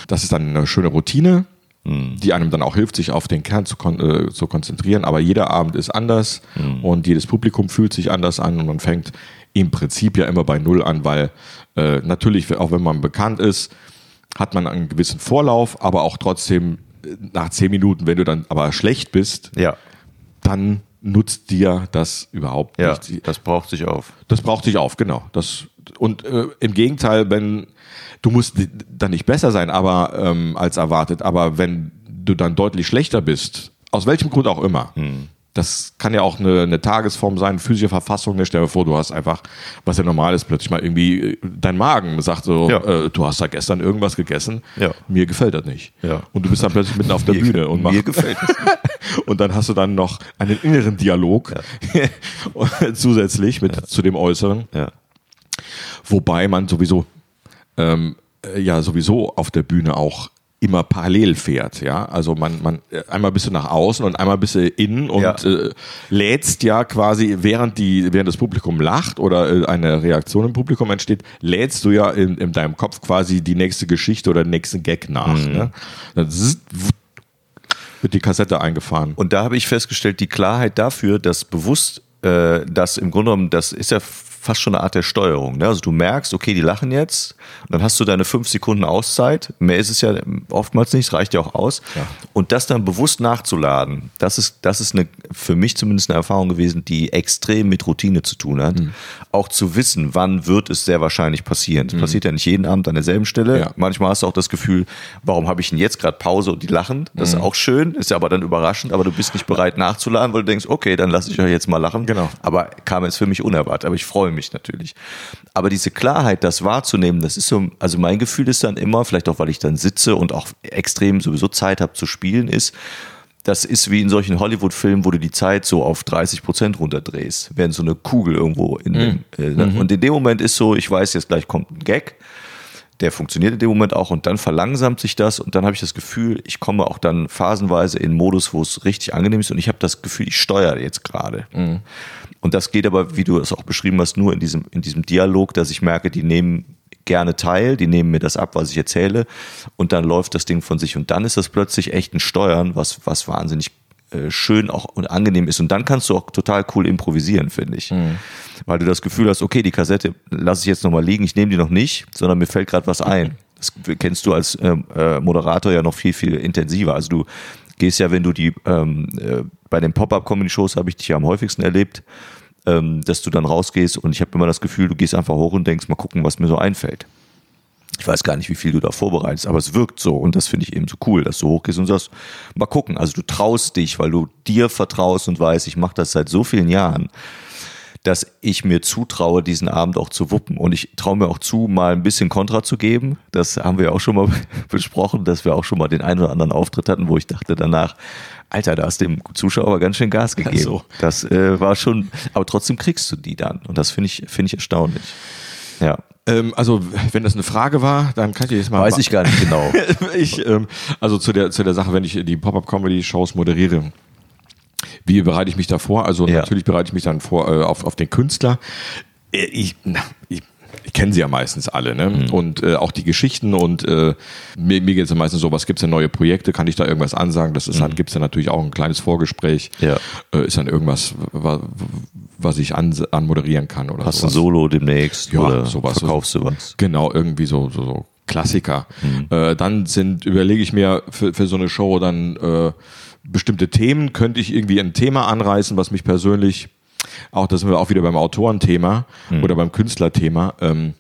B: Das ist dann eine schöne Routine, die einem dann auch hilft, sich auf den Kern zu, kon äh, zu konzentrieren. Aber jeder Abend ist anders und jedes Publikum fühlt sich anders an und man fängt im Prinzip ja immer bei Null an, weil äh, natürlich, auch wenn man bekannt ist, hat man einen gewissen Vorlauf, aber auch trotzdem äh, nach zehn Minuten, wenn du dann aber schlecht bist,
A: Ja.
B: dann nutzt dir das überhaupt
A: Ja,
B: nicht.
A: das braucht sich auf.
B: Das braucht sich auf, genau. Das, und äh, im Gegenteil, wenn du musst dann nicht besser sein, aber ähm, als erwartet, aber wenn du dann deutlich schlechter bist, aus welchem Grund auch immer, das kann ja auch eine, eine Tagesform sein, physische Verfassung. Ne? Stell dir vor, du hast einfach, was ja normal ist, plötzlich mal irgendwie äh, dein Magen sagt so,
A: Ja.
B: äh, du hast da gestern irgendwas gegessen,
A: Ja.
B: mir gefällt das nicht.
A: Ja.
B: Und du bist dann plötzlich mitten auf der Bühne und
A: mir
B: machst
A: gefällt es.
B: und dann hast du dann noch einen inneren Dialog zusätzlich mit zu dem äußeren,
A: Ja.
B: wobei man sowieso ähm, äh, ja sowieso auf der Bühne auch immer parallel fährt, ja. Also man, man einmal bist du nach außen und einmal bist du innen und
A: Ja.
B: äh, lädst ja quasi, während die, während das Publikum lacht oder äh, eine Reaktion im Publikum entsteht, lädst du ja in, in deinem Kopf quasi die nächste Geschichte oder den nächsten Gag nach. Ne? Dann wird die Kassette eingefahren.
A: Und da habe ich festgestellt, die Klarheit dafür, dass bewusst, äh, dass im Grunde genommen, das ist ja fast schon eine Art der Steuerung. Ne? Also du merkst, okay, die lachen jetzt, und dann hast du deine fünf Sekunden Auszeit. Mehr ist es ja oftmals nicht, es reicht ja auch aus.
B: Ja.
A: Und das dann bewusst nachzuladen, das ist, das ist eine, für mich zumindest eine Erfahrung gewesen, die extrem mit Routine zu tun hat.
B: Mhm.
A: Auch zu wissen, wann wird es sehr wahrscheinlich passieren. Das passiert ja nicht jeden Abend an derselben Stelle.
B: Mhm. Ja.
A: Manchmal hast du auch das Gefühl, warum habe ich denn jetzt gerade Pause und die lachen? Das
B: Mhm.
A: ist auch schön, ist ja aber dann überraschend, aber du bist nicht bereit nachzuladen, weil du denkst, okay, dann lasse ich euch jetzt mal lachen.
B: Genau.
A: Aber kam jetzt für mich unerwartet, aber ich freue mich natürlich. Aber diese Klarheit, das wahrzunehmen, das ist so, also mein Gefühl ist dann immer, vielleicht auch, weil ich dann sitze und auch extrem sowieso Zeit habe zu spielen, ist, das ist wie in solchen Hollywood-Filmen, wo du die Zeit so auf 30 Prozent runterdrehst, während so eine Kugel irgendwo in dem, äh, und in dem Moment ist so, ich weiß, jetzt gleich kommt ein Gag, der funktioniert in dem Moment auch und dann verlangsamt sich das und dann habe ich das Gefühl, ich komme auch dann phasenweise in Modus, wo es richtig angenehm ist und ich habe das Gefühl, ich steuere jetzt gerade. Und das geht aber, wie du es auch beschrieben hast, nur in diesem, in diesem Dialog, dass ich merke, die nehmen gerne teil, die nehmen mir das ab, was ich erzähle und dann läuft das Ding von sich und dann ist das plötzlich echt ein Steuern, was, was wahnsinnig schön auch und angenehm ist und dann kannst du auch total cool improvisieren, finde ich. Weil du das Gefühl hast, okay, die Kassette lasse ich jetzt nochmal liegen, ich nehme die noch nicht, sondern mir fällt gerade was ein. Das kennst du als ähm, äh, Moderator ja noch viel, viel intensiver. Also du gehst ja, wenn du die ähm, äh, bei den Pop-Up-Comedy-Shows habe ich dich ja am häufigsten erlebt, ähm, dass du dann rausgehst und ich habe immer das Gefühl, du gehst einfach hoch und denkst, mal gucken, was mir so einfällt. Ich weiß gar nicht, wie viel du da vorbereitest, aber es wirkt so und das finde ich eben so cool, dass du hochgehst und sagst, mal gucken. Also du traust dich, weil du dir vertraust und weißt, ich mache das seit so vielen Jahren, dass ich mir zutraue, diesen Abend auch zu wuppen. Und ich traue mir auch zu, mal ein bisschen Kontra zu geben. Das haben wir auch schon mal besprochen, dass wir auch schon mal den einen oder anderen Auftritt hatten, wo ich dachte danach, Alter, da hast du dem Zuschauer aber ganz schön Gas gegeben.
B: so.
A: Das äh, war schon, aber trotzdem kriegst du die dann. Und das finde ich, finde ich erstaunlich. Ja.
B: Ähm, also, wenn das eine Frage war, dann kann ich jetzt mal.
A: Weiß ich gar nicht genau.
B: ich, ähm, also zu der, zu der Sache, wenn ich die Pop-Up-Comedy-Shows moderiere. Wie bereite ich mich da vor? Also
A: Ja.
B: natürlich bereite ich mich dann vor äh, auf, auf den Künstler. Äh, Ich, na, ich, ich kenne sie ja meistens alle, ne?
A: Mhm.
B: Und äh, auch die Geschichten und äh, mir, mir geht es ja meistens so, was gibt es denn neue Projekte? Kann ich da irgendwas ansagen? Das ist dann, gibt es dann natürlich auch ein kleines Vorgespräch.
A: Mhm. Ja.
B: Äh, ist dann irgendwas, wa, was ich an, anmoderieren kann oder
A: Hast du ein
B: sowas.
A: Solo demnächst
B: Ja,
A: oder
B: sowas.
A: verkaufst du was?
B: Genau, irgendwie so, so, so Klassiker.
A: Mhm.
B: Äh, dann sind, überlege ich mir für, für so eine Show dann äh, bestimmte Themen, könnte ich irgendwie ein Thema anreißen, was mich persönlich, auch das sind wir auch wieder beim Autorenthema
A: Mhm.
B: oder beim Künstlerthema, ähm,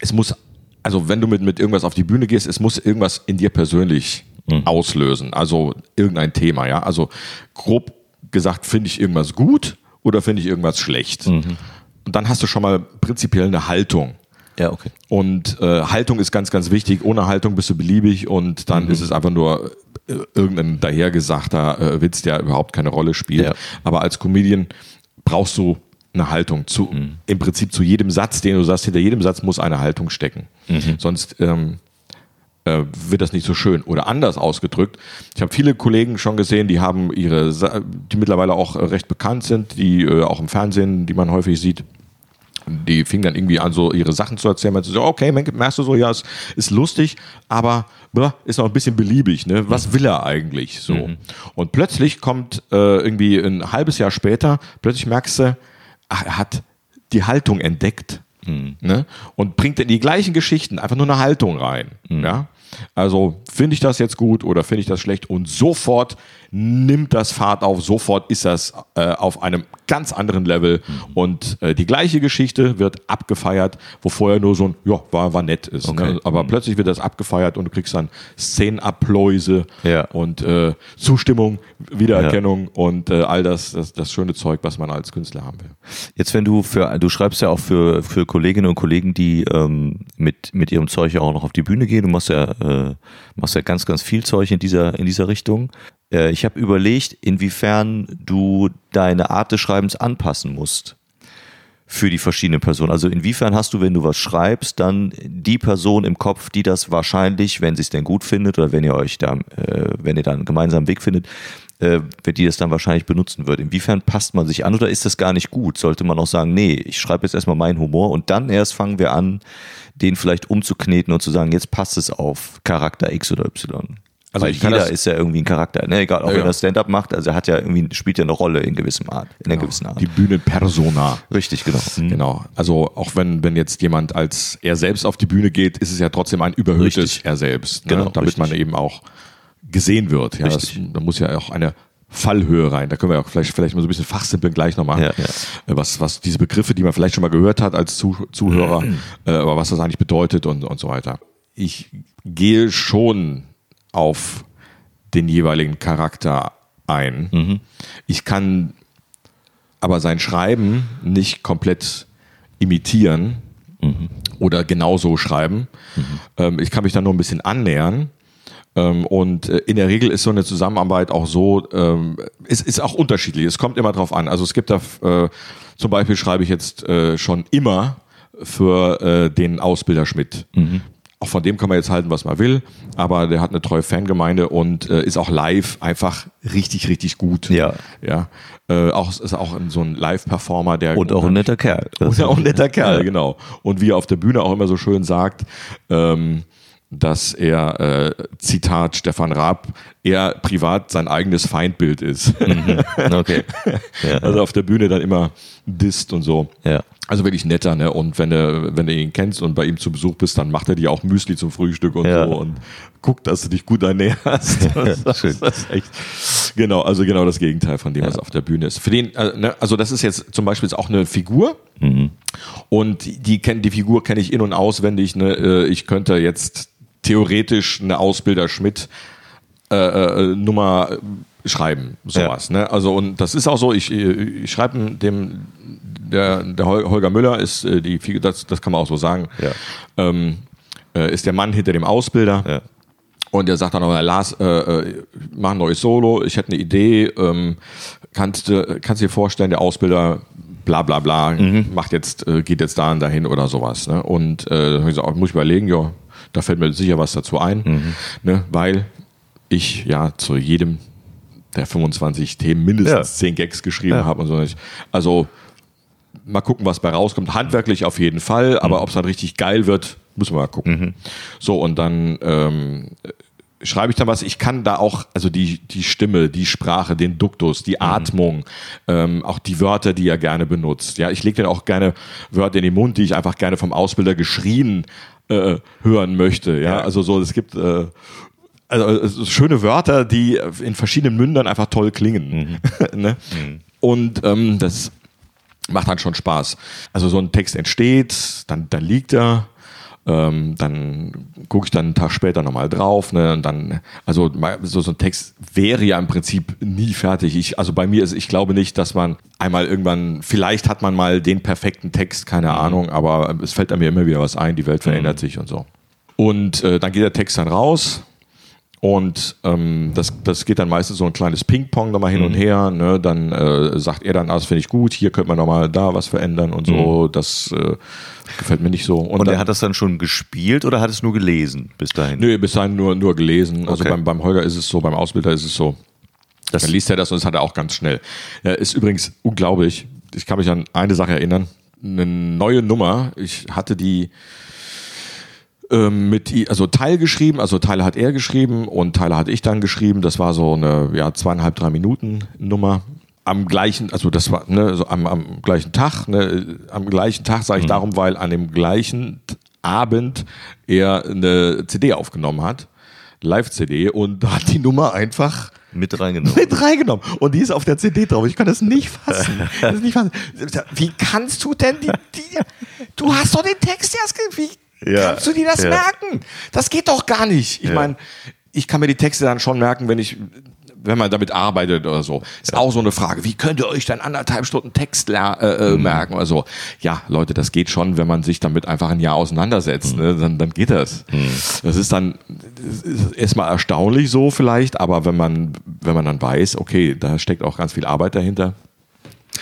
B: es muss, also wenn du mit, mit irgendwas auf die Bühne gehst, es muss irgendwas in dir persönlich
A: Mhm.
B: auslösen. Also irgendein Thema, ja. Also grob gesagt, finde ich irgendwas gut oder finde ich irgendwas schlecht.
A: Mhm.
B: Und dann hast du schon mal prinzipiell eine Haltung.
A: Ja, okay.
B: Und äh, Haltung ist ganz, ganz wichtig. Ohne Haltung bist du beliebig und dann
A: Mhm.
B: ist es einfach nur äh, irgendein dahergesagter äh, Witz, der überhaupt keine Rolle spielt.
A: Ja.
B: Aber als Comedian brauchst du eine Haltung zu,
A: Mhm.
B: im Prinzip zu jedem Satz, den du sagst, hinter jedem Satz muss eine Haltung stecken.
A: Mhm.
B: Sonst ähm, äh, wird das nicht so schön. Oder anders ausgedrückt. Ich habe viele Kollegen schon gesehen, die haben ihre, die mittlerweile auch recht bekannt sind, die äh, auch im Fernsehen, die man häufig sieht. Die fing dann irgendwie an, so ihre Sachen zu erzählen. Man so, okay, merkst du so, ja, es ist lustig, aber ist noch ein bisschen beliebig. Ne? Was will er eigentlich so? Mhm. Und plötzlich kommt äh, irgendwie ein halbes Jahr später, plötzlich merkst du, ach, er hat die Haltung entdeckt. Mhm. Ne? Und bringt in die gleichen Geschichten einfach nur eine Haltung rein. Mhm. Ja? Also finde ich das jetzt gut oder finde ich das schlecht? Und sofort nimmt das Fahrt auf, sofort ist das äh, auf einem ganz anderen Level mhm. und äh, die gleiche Geschichte wird abgefeiert, wo vorher nur so ein, ja, war, war nett ist. Okay. Ne? Aber mhm. plötzlich wird das abgefeiert und du kriegst dann Szenenabläuse
A: ja.
B: und äh, Zustimmung, Wiedererkennung ja. und äh, all das, das, das schöne Zeug, was man als Künstler haben will.
A: Jetzt, wenn du für, du schreibst ja auch für, für Kolleginnen und Kollegen, die ähm, mit, mit ihrem Zeug ja auch noch auf die Bühne gehen, du machst ja, äh, machst ja ganz, ganz viel Zeug in dieser, in dieser Richtung. Äh, ich habe überlegt, inwiefern du deine Art des Schreibens anpassen musst für die verschiedenen Personen. Also inwiefern hast du, wenn du was schreibst, dann die Person im Kopf, die das wahrscheinlich, wenn sie es denn gut findet oder wenn ihr euch da, äh, wenn ihr da einen gemeinsamen Weg findet, äh, die das dann wahrscheinlich benutzen wird. Inwiefern passt man sich an oder ist das gar nicht gut? Sollte man auch sagen, nee, ich schreibe jetzt erstmal meinen Humor und dann erst fangen wir an, den vielleicht umzukneten und zu sagen, jetzt passt es auf Charakter X oder Y. Also Weil jeder ist ja irgendwie ein Charakter, ne? egal, auch ja, wenn er Stand-up macht, also er hat ja irgendwie, spielt ja eine Rolle in gewissem Art, in
B: genau.
A: einer gewissen Art.
B: Die Bühnenpersona.
A: Richtig, genau.
B: Mhm. Genau. Also auch wenn, wenn jetzt jemand als er selbst auf die Bühne geht, ist es ja trotzdem ein überhöhtes richtig. er selbst, ne? genau, damit richtig. man eben auch gesehen wird. Ja, das, da muss ja auch eine Fallhöhe rein. Da können wir auch vielleicht, vielleicht mal so ein bisschen fachsimpeln gleich nochmal, ja, ja. Äh, was, was diese Begriffe, die man vielleicht schon mal gehört hat als Zuhörer, äh, aber was das eigentlich bedeutet und, und so weiter. Ich gehe schon auf den jeweiligen Charakter ein. Mhm. Ich kann aber sein Schreiben nicht komplett imitieren mhm. oder genauso schreiben. Mhm. Ähm, ich kann mich dann nur ein bisschen annähern. Ähm, und äh, in der Regel ist so eine Zusammenarbeit auch so, ähm, es ist auch unterschiedlich. Es kommt immer drauf an. Also es gibt da, äh, zum Beispiel schreibe ich jetzt äh, schon immer für äh, den Ausbilder Schmidt. Mhm. Auch von dem kann man jetzt halten, was man will, aber der hat eine treue Fangemeinde und äh, ist auch live einfach richtig, richtig gut.
A: Ja.
B: Ja. Äh, auch, ist auch so ein Live-Performer, der.
A: Und auch ein netter Kerl.
B: Und auch ein netter Kerl, genau. Und wie er auf der Bühne auch immer so schön sagt, ähm, dass er, äh, Zitat Stefan Raab, er privat sein eigenes Feindbild ist. Mhm.
A: Okay.
B: Ja. Also auf der Bühne dann immer disst und so.
A: Ja.
B: Also wirklich netter, ne? Und wenn du, wenn du ihn kennst und bei ihm zu Besuch bist, dann macht er dir auch Müsli zum Frühstück und ja. so und guckt, dass du dich gut ernährst. Das, Schön. das ist echt. Genau, also genau das Gegenteil von dem, ja. was auf der Bühne ist. Für den, äh, ne, also das ist jetzt zum Beispiel auch eine Figur. Mhm. Und die, die, die Figur kenne ich in- und auswendig. Ne? Äh, ich könnte jetzt theoretisch eine Ausbilder Schmidt äh, äh, Nummer schreiben, sowas. Ja. Ne? Also und das ist auch so. Ich, ich schreibe dem der, der Holger Müller ist äh, die das, das kann man auch so sagen.
A: Ja.
B: Ähm, äh, ist der Mann hinter dem Ausbilder.
A: Ja.
B: Und der sagt dann noch, Lars, äh, äh, mach ein neues Solo, ich hätte eine Idee, ähm, kannst, du kannst dir vorstellen, der Ausbilder bla bla bla, mhm. macht jetzt, äh, geht jetzt da und dahin oder sowas. Ne? Und äh, ich gesagt, muss ich überlegen, ja, da fällt mir sicher was dazu ein, mhm. ne? weil ich ja zu jedem der 25 Themen mindestens ja. 10 Gags geschrieben ja. habe und so. Also mal gucken, was bei rauskommt. Handwerklich auf jeden Fall, aber mhm. ob es dann richtig geil wird, müssen wir mal gucken. Mhm. So, und dann ähm, schreibe ich dann was. Ich kann da auch, also die, die Stimme, die Sprache, den Duktus, die mhm. Atmung, ähm, auch die Wörter, die er gerne benutzt. Ja, ich lege dann auch gerne Wörter in den Mund, die ich einfach gerne vom Ausbilder geschrien äh, hören möchte. Ja, also so, es gibt äh, also, also schöne Wörter, die in verschiedenen Mündern einfach toll klingen. Mhm. ne? mhm. Und ähm, das macht dann schon Spaß. Also so ein Text entsteht, dann, dann liegt er, ähm, dann gucke ich dann einen Tag später nochmal drauf. Ne, und dann, also so, so ein Text wäre ja im Prinzip nie fertig. Ich, also bei mir ist, ich glaube nicht, dass man einmal irgendwann, vielleicht hat man mal den perfekten Text, keine mhm. Ahnung, aber es fällt mir immer wieder was ein, die Welt verändert mhm. sich und so. Und äh, dann geht der Text dann raus und ähm, das, das geht dann meistens so ein kleines Ping-Pong nochmal hin mhm. und her. Ne? Dann äh, sagt er dann, ah, das finde ich gut, hier könnte man nochmal da was verändern und so. Mhm. Das äh, gefällt mir nicht so.
A: Und, und er hat das dann schon gespielt oder hat es nur gelesen bis dahin?
B: Nö, bis dahin nur, nur gelesen. Also beim, beim Holger ist es so, beim Ausbilder ist es so. Das dann liest er das und das hat er auch ganz schnell. Er ist übrigens unglaublich. Ich kann mich an eine Sache erinnern. eine neue Nummer. Ich hatte die ähm, mit, also Teil geschrieben, also Teile hat er geschrieben und Teile hatte ich dann geschrieben. Das war so eine ja, zweieinhalb, drei Minuten Nummer. Am gleichen, also das war ne, so am, am gleichen Tag, ne, am gleichen Tag sage ich darum, weil an dem gleichen Abend er eine CD aufgenommen hat, Live-CD und hat die Nummer einfach
A: Mit reingenommen.
B: mit reingenommen. Und die ist auf der CD drauf. Ich kann das nicht fassen. Das nicht fassen. Wie kannst du denn die, die Du hast doch den Text erst Wie
A: Ja,
B: kannst du dir das
A: ja.
B: merken? Das geht doch gar nicht. Ich
A: Ja.
B: meine, ich kann mir die Texte dann schon merken, wenn ich wenn man damit arbeitet oder so. Ist auch so eine Frage. Wie könnt ihr euch dann anderthalb Stunden Text ler- äh,
A: Mhm.
B: äh, merken oder so? Ja, Leute, das geht schon, wenn man sich damit einfach ein Jahr auseinandersetzt.
A: Mhm.
B: Ne? Dann, dann geht das. Das ist dann erstmal erstaunlich so vielleicht, aber wenn man, wenn man dann weiß, okay, da steckt auch ganz viel Arbeit dahinter,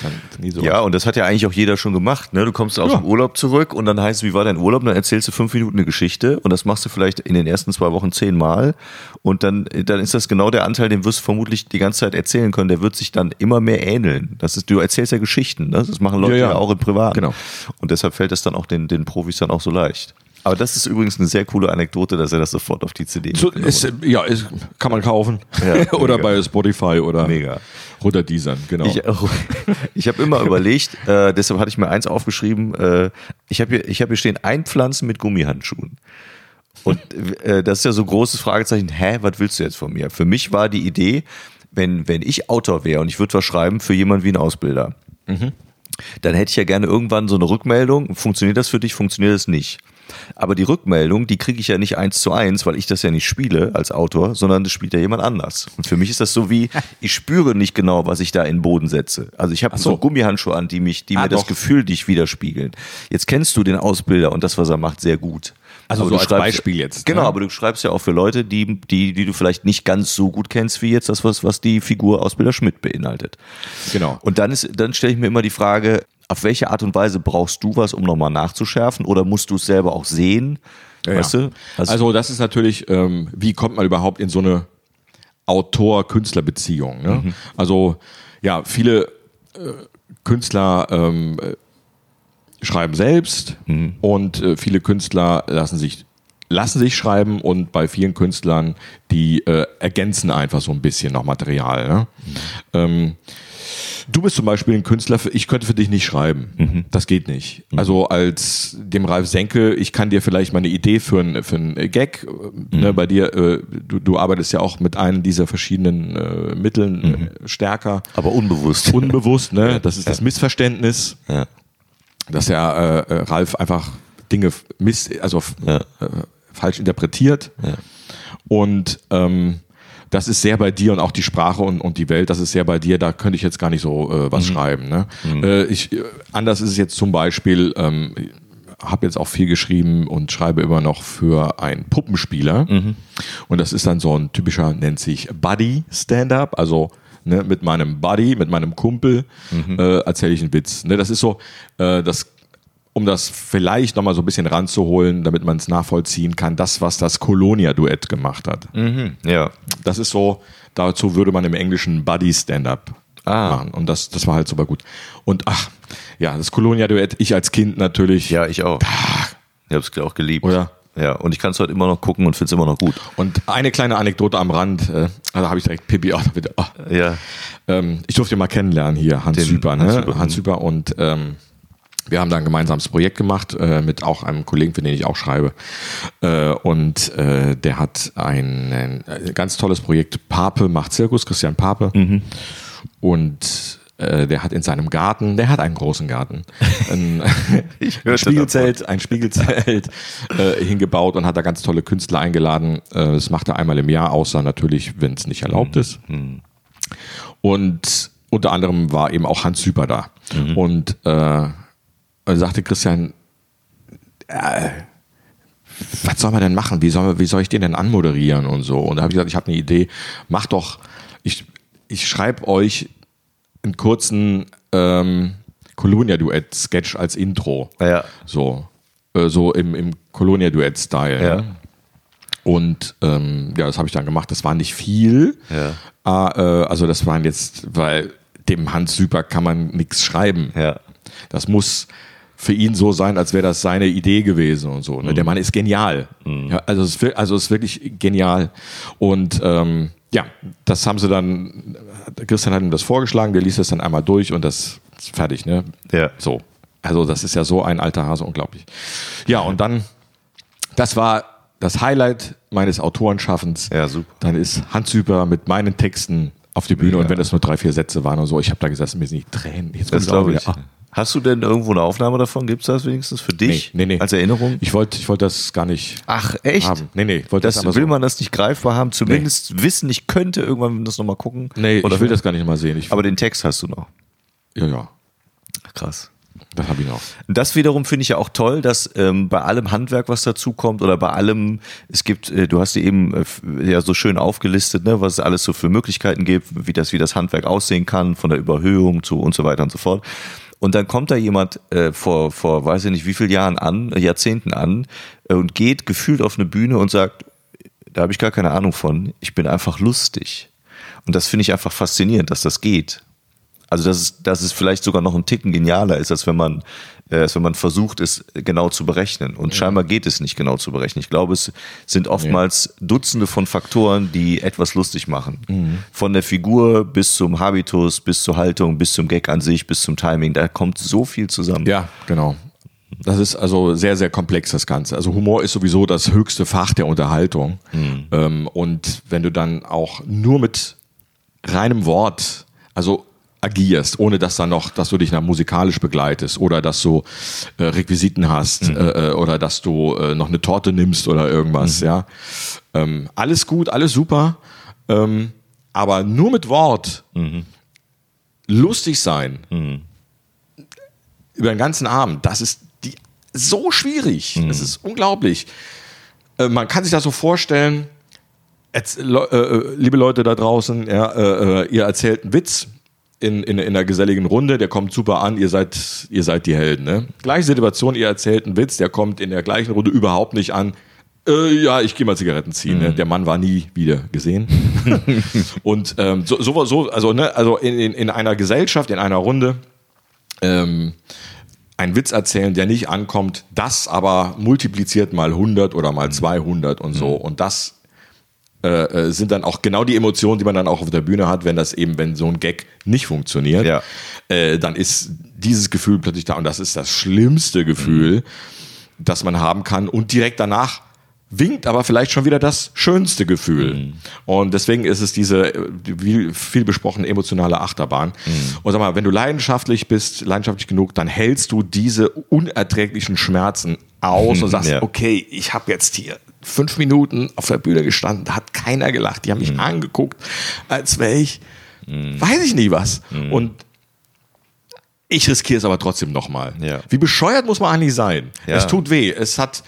B: dann nie so.
A: Ja, und das hat ja eigentlich auch jeder schon gemacht. Ne? Du kommst aus
B: Ja.
A: dem Urlaub zurück und dann heißt es, wie war dein Urlaub? Und dann erzählst du fünf Minuten eine Geschichte und das machst du vielleicht in den ersten zwei Wochen zehnmal. Und dann, dann ist das genau der Anteil, den wirst du vermutlich die ganze Zeit erzählen können. Der wird sich dann immer mehr ähneln. Das ist, du erzählst ja Geschichten. Ne? Das machen Leute
B: Ja,
A: ja,
B: ja.
A: auch im Privat.
B: Genau.
A: Und deshalb fällt es dann auch den, den Profis dann auch so leicht. Aber das ist übrigens eine sehr coole Anekdote, dass er das sofort auf die CD
B: So, ist, ja, ist, kann man kaufen.
A: Ja,
B: oder bei Spotify oder
A: Mega.
B: Runter Deezern, genau.
A: Ich, ich habe immer überlegt, äh, deshalb hatte ich mir eins aufgeschrieben, äh, ich habe hier, ich hab hier stehen, einpflanzen mit Gummihandschuhen. Und äh, das ist ja so ein großes Fragezeichen, hä, was willst du jetzt von mir? Für mich war die Idee, wenn, wenn ich Autor wäre und ich würde was schreiben für jemanden wie einen Ausbilder, dann hätte ich ja gerne irgendwann so eine Rückmeldung, funktioniert das für dich, funktioniert das nicht. Aber die Rückmeldung, die kriege ich ja nicht eins zu eins, weil ich das ja nicht spiele als Autor, sondern das spielt ja jemand anders. Und für mich ist das so wie, ich spüre nicht genau, was ich da in den Boden setze. Also ich habe
B: so.
A: so Gummihandschuhe an, die mich, die
B: Ah,
A: mir das
B: doch.
A: Gefühl, dich widerspiegeln. Jetzt kennst du den Ausbilder und das, was er macht, sehr gut.
B: Also
A: Aber
B: so
A: du
B: als
A: schreibst-
B: Beispiel jetzt,
A: Genau,
B: ne?
A: aber du schreibst ja auch für Leute, die, die, die du vielleicht nicht ganz so gut kennst, wie jetzt das, was, was die Figur Ausbilder Schmidt beinhaltet.
B: Genau.
A: Und dann ist, dann stelle ich mir immer die Frage, auf welche Art und Weise brauchst du was, um nochmal nachzuschärfen? Oder musst du es selber auch sehen?
B: Ja,
A: weißt du?
B: Also, das ist natürlich, ähm, wie kommt man überhaupt in so eine Autor-Künstler-Beziehung? Ne?
A: Mhm.
B: Also ja, viele äh, Künstler ähm, äh, schreiben selbst
A: Mhm.
B: und äh, viele Künstler lassen sich lassen sich schreiben und bei vielen Künstlern, die äh, ergänzen einfach so ein bisschen noch Material. Ne?
A: Mhm.
B: Ähm, Du bist zum Beispiel ein Künstler, ich könnte für dich nicht schreiben.
A: Mhm.
B: Das geht nicht. Also als dem Ralf Senke, ich kann dir vielleicht mal eine Idee für einen für einen Gag, äh,
A: Mhm.
B: ne, bei dir, äh, du, du arbeitest ja auch mit einem dieser verschiedenen äh, Mitteln
A: Mhm.
B: äh, stärker.
A: aber unbewusst.
B: Unbewusst, ne? Das ist das Missverständnis,
A: ja.
B: dass ja äh, äh, Ralf einfach Dinge miss, also
A: Ja.
B: äh, falsch interpretiert. Und ähm, das ist sehr bei dir und auch die Sprache und, und die Welt, das ist sehr bei dir, da könnte ich jetzt gar nicht so äh, was schreiben. Ne? Äh, ich, äh, anders ist es jetzt zum Beispiel, ähm, habe jetzt auch viel geschrieben und schreibe immer noch für einen Puppenspieler. Und das ist dann so ein typischer, nennt sich Buddy-Stand-up, also ne, mit meinem Buddy, mit meinem Kumpel äh, erzähle ich einen Witz. Ne, das ist so, äh, das um das vielleicht nochmal so ein bisschen ranzuholen, damit man es nachvollziehen kann, das, was das Colonia-Duett gemacht hat.
A: ja.
B: Das ist so, dazu würde man im Englischen Buddy Stand-up
A: Ah.
B: machen. Und das, das war halt super gut. Und ach, ja, das Colonia-Duett, ich als Kind natürlich.
A: Ja, ich auch. Ich habe es auch geliebt.
B: Oder?
A: Ja, und ich kann es heute immer noch gucken und finde es immer noch gut.
B: Und eine kleine Anekdote am Rand, äh, da habe ich direkt Pippi auch wieder. Oh.
A: Ja.
B: Ähm, ich durfte ihn mal kennenlernen hier, Hans
A: Den
B: Süper, ne?
A: Hans
B: Hans
A: Süper,
B: Süper,
A: mhm.
B: und ähm, wir haben da ein gemeinsames Projekt gemacht äh, mit auch einem Kollegen, für den ich auch schreibe. Äh, und äh, der hat ein, ein ganz tolles Projekt. Pape macht Zirkus, Christian Pape.
A: Mhm.
B: Und äh, der hat in seinem Garten, der hat einen großen Garten, ein, ein Spiegelzelt, ein Spiegelzelt äh, hingebaut und hat da ganz tolle Künstler eingeladen. Äh, das macht er einmal im Jahr, außer natürlich, wenn es nicht erlaubt ist. Und unter anderem war eben auch Hans Süper da. Und er sagte Christian, äh, was soll man denn machen? Wie soll, wie soll ich den denn anmoderieren und so? Und da habe ich gesagt, ich habe eine Idee, mach doch, ich, ich schreibe euch einen kurzen ähm, Colonia-Duett-Sketch als Intro.
A: Ja.
B: So, äh, so im, im Colonia-Duett-Style.
A: Ja.
B: Ne? Und ähm, ja, das habe ich dann gemacht. Das war nicht viel.
A: Ja.
B: Ah, äh, also das waren jetzt, weil dem Hans Süper kann man nichts schreiben.
A: Ja.
B: Das muss für ihn so sein, als wäre das seine Idee gewesen und so. Ne? Der Mann ist genial. Ja, also, es ist, also es ist wirklich genial. Und ähm, ja, das haben sie dann, Christian hat ihm das vorgeschlagen, der liest das dann einmal durch und das ist fertig, ne?
A: Ja.
B: So. Also das ist ja so ein alter Hase, unglaublich. Ja, und dann, das war das Highlight meines Autorenschaffens.
A: Ja, super.
B: Dann ist Hans Hüper mit meinen Texten auf die Bühne
A: Mega.
B: und wenn das nur drei, vier Sätze waren und so, ich habe da gesessen, mir sind die Tränen. Jetzt
A: Das glaube
B: wieder-
A: ich.
B: Ah.
A: Hast du denn irgendwo eine Aufnahme davon? Gibt es das wenigstens für dich?
B: Nee, nee, nee.
A: Als Erinnerung?
B: Ich wollte ich wollte das gar nicht
A: Ach, echt?
B: haben. Nee, nee, ich wollte das,
A: Das will
B: so.
A: man das nicht greifbar haben, zumindest wissen, ich könnte irgendwann das nochmal gucken.
B: Nee,
A: Oder
B: ich will das gar nicht mal sehen. Ich,
A: Aber den Text hast du noch.
B: ja, ja,
A: Krass.
B: das habe ich noch.
A: Das wiederum finde ich ja auch toll, dass ähm, bei allem Handwerk, was dazu kommt, oder bei allem, es gibt, äh, du hast dir eben äh, ja so schön aufgelistet, ne, was es alles so für Möglichkeiten gibt, wie das, wie das Handwerk aussehen kann, von der Überhöhung zu und so weiter und so fort. Und dann kommt da jemand äh, vor, vor weiß ich nicht wie viel Jahren an, äh, Jahrzehnten an äh, und geht gefühlt auf eine Bühne und sagt, da habe ich gar keine Ahnung von, ich bin einfach lustig. Und das finde ich einfach faszinierend, dass das geht. Also dass es, dass es vielleicht sogar noch ein Ticken genialer ist, als wenn man, als wenn man versucht, es genau zu berechnen. Und scheinbar geht es nicht genau zu berechnen. Ich glaube, es sind oftmals Dutzende von Faktoren, die etwas lustig machen. Von der Figur bis zum Habitus, bis zur Haltung, bis zum Gag an sich, bis zum Timing. Da kommt so viel zusammen.
B: Ja, genau. Das ist also sehr, sehr komplex, das Ganze. Also Humor ist sowieso das höchste Fach der Unterhaltung. Ähm, und wenn du dann auch nur mit reinem Wort, also agierst, ohne dass dann noch, dass du dich nach musikalisch begleitest oder dass du äh, Requisiten hast äh, äh, oder dass du äh, noch eine Torte nimmst oder irgendwas, ja. Ähm, alles gut, alles super, ähm, aber nur mit Wort lustig sein über den ganzen Abend, das ist die, so schwierig. Das ist unglaublich. Äh, man kann sich das so vorstellen, jetzt, äh, liebe Leute da draußen, ja, ihr erzählt einen Witz in, in, in einer geselligen Runde, der kommt super an, ihr seid, ihr seid die Helden. Ne? Gleiche Situation, ihr erzählt einen Witz, der kommt in der gleichen Runde überhaupt nicht an. Äh, ja, ich gehe mal Zigaretten ziehen. Ne? Der Mann war nie wieder gesehen. Und ähm, so, so, so, also, ne, also in, in, in einer Gesellschaft, in einer Runde, ähm, einen Witz erzählen, der nicht ankommt, das aber multipliziert mal 100 oder mal 200 und so. Und das äh, äh, sind dann auch genau die Emotionen, die man dann auch auf der Bühne hat, wenn das eben, wenn so ein Gag nicht funktioniert,
A: Ja.
B: äh, dann ist dieses Gefühl plötzlich da und das ist das schlimmste Gefühl, das man haben kann und direkt danach winkt aber vielleicht schon wieder das schönste Gefühl. Und deswegen ist es diese wie viel besprochene emotionale Achterbahn. Und sag mal, wenn du leidenschaftlich bist, leidenschaftlich genug, dann hältst du diese unerträglichen Schmerzen aus und sagst,
A: Ja.
B: okay, ich habe jetzt hier fünf Minuten auf der Bühne gestanden, da hat keiner gelacht, die haben mich angeguckt, als wäre ich, weiß ich nie was. Und ich riskiere es aber trotzdem nochmal.
A: Ja.
B: Wie bescheuert muss man eigentlich sein?
A: Ja.
B: Es tut weh. Es hat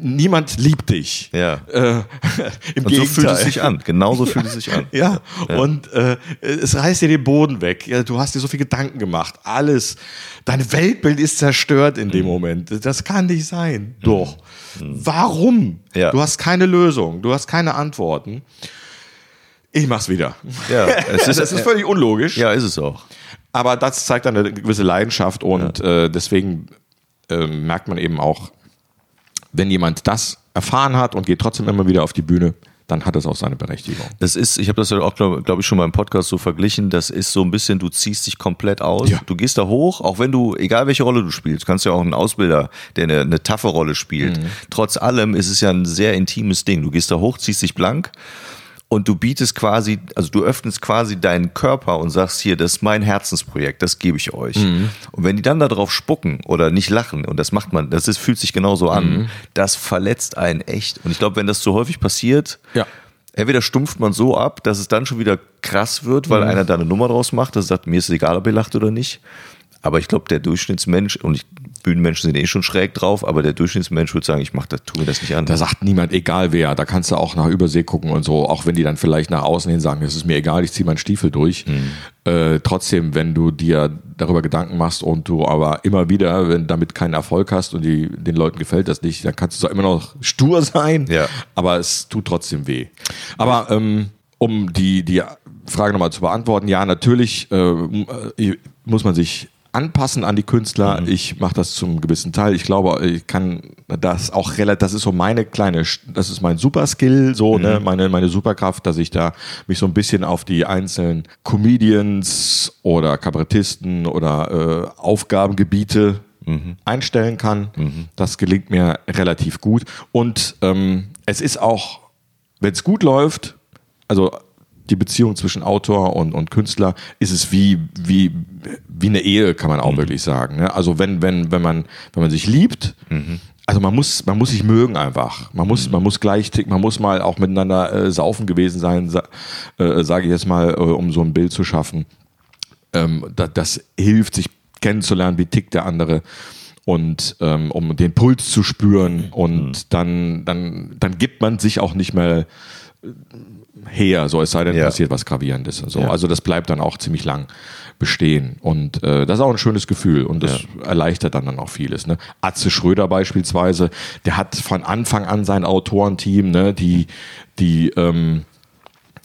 B: niemand liebt dich.
A: Ja.
B: Äh, Im
A: Und so
B: Gegenteil.
A: fühlt es sich an. Genauso fühlt es sich an.
B: Ja, und äh, es reißt dir den Boden weg. Ja, du hast dir so viel Gedanken gemacht. Alles. Dein Weltbild ist zerstört in
A: Mhm.
B: dem Moment. Das kann nicht sein. Doch. Warum?
A: Ja.
B: Du hast keine Lösung. Du hast keine Antworten. Ich mach's wieder.
A: Ja, es ist,
B: das ist völlig unlogisch.
A: ja, ist es auch.
B: Aber das zeigt eine gewisse Leidenschaft und äh, deswegen äh, merkt man eben auch, wenn jemand das erfahren hat und geht trotzdem immer wieder auf die Bühne, dann hat es auch seine Berechtigung.
A: Das ist, ich habe das ja auch, glaube glaub ich, schon mal im Podcast so verglichen, das ist so ein bisschen, du ziehst dich komplett aus.
B: Ja.
A: Du gehst da hoch, auch wenn du, egal welche Rolle du spielst, kannst ja auch einen Ausbilder, der eine, eine taffe Rolle spielt. Trotz allem ist es ja ein sehr intimes Ding. Du gehst da hoch, ziehst dich blank und du bietest quasi, also du öffnest quasi deinen Körper und sagst hier, das ist mein Herzensprojekt, das gebe ich euch. Und wenn die dann darauf spucken oder nicht lachen, und das macht man, das ist, fühlt sich genauso an, das verletzt einen echt. Und ich glaube, wenn das zu häufig passiert,
B: Ja.
A: entweder stumpft man so ab, dass es dann schon wieder krass wird, weil einer da eine Nummer draus macht, das sagt, mir ist es egal, ob ihr lacht oder nicht. Aber ich glaube, der Durchschnittsmensch, und ich, Bühnenmenschen sind eh schon schräg drauf, aber der Durchschnittsmensch würde sagen, ich mach das, tu mir das nicht an.
B: Da sagt niemand, egal wer. Da kannst du auch nach Übersee gucken und so, auch wenn die dann vielleicht nach außen hin sagen, es ist mir egal, ich ziehe meinen Stiefel durch. Äh, trotzdem, wenn du dir darüber Gedanken machst und du aber immer wieder, wenn damit keinen Erfolg hast und die, den Leuten gefällt das nicht, dann kannst du zwar immer noch stur sein,
A: Ja.
B: aber es tut trotzdem weh. Aber ähm, um die, die Frage nochmal zu beantworten, ja, natürlich äh, muss man sich anpassen an die Künstler. Mhm. Ich mache das zum gewissen Teil. Ich glaube, ich kann das auch relativ, das ist so meine kleine, das ist mein Superskill, so, mhm. ne, meine, meine Superkraft, dass ich da mich so ein bisschen auf die einzelnen Comedians oder Kabarettisten oder äh, Aufgabengebiete mhm. einstellen kann. Mhm. Das gelingt mir relativ gut. Und ähm, es ist auch, wenn es gut läuft, also die Beziehung zwischen Autor und, und Künstler ist es wie, wie, wie eine Ehe, kann man auch mhm. wirklich sagen. Ne? Also wenn, wenn, wenn man, wenn man sich liebt, mhm. also man muss, man muss sich mögen einfach. Man muss, mhm. man muss gleich, man muss mal auch miteinander äh, saufen gewesen sein, sa äh, sage ich jetzt mal, äh, um so ein Bild zu schaffen. Ähm, da, das hilft, sich kennenzulernen, wie tickt der andere und ähm, um den Puls zu spüren und mhm. dann, dann, dann gibt man sich auch nicht mehr her, so es sei denn, ja. passiert was Gravierendes. So. Ja. Also das bleibt dann auch ziemlich lang bestehen. Und äh, das ist auch ein schönes Gefühl und das ja. erleichtert dann, dann auch vieles. Ne? Atze Schröder beispielsweise, der hat von Anfang an sein Autorenteam, ne, die, die ähm,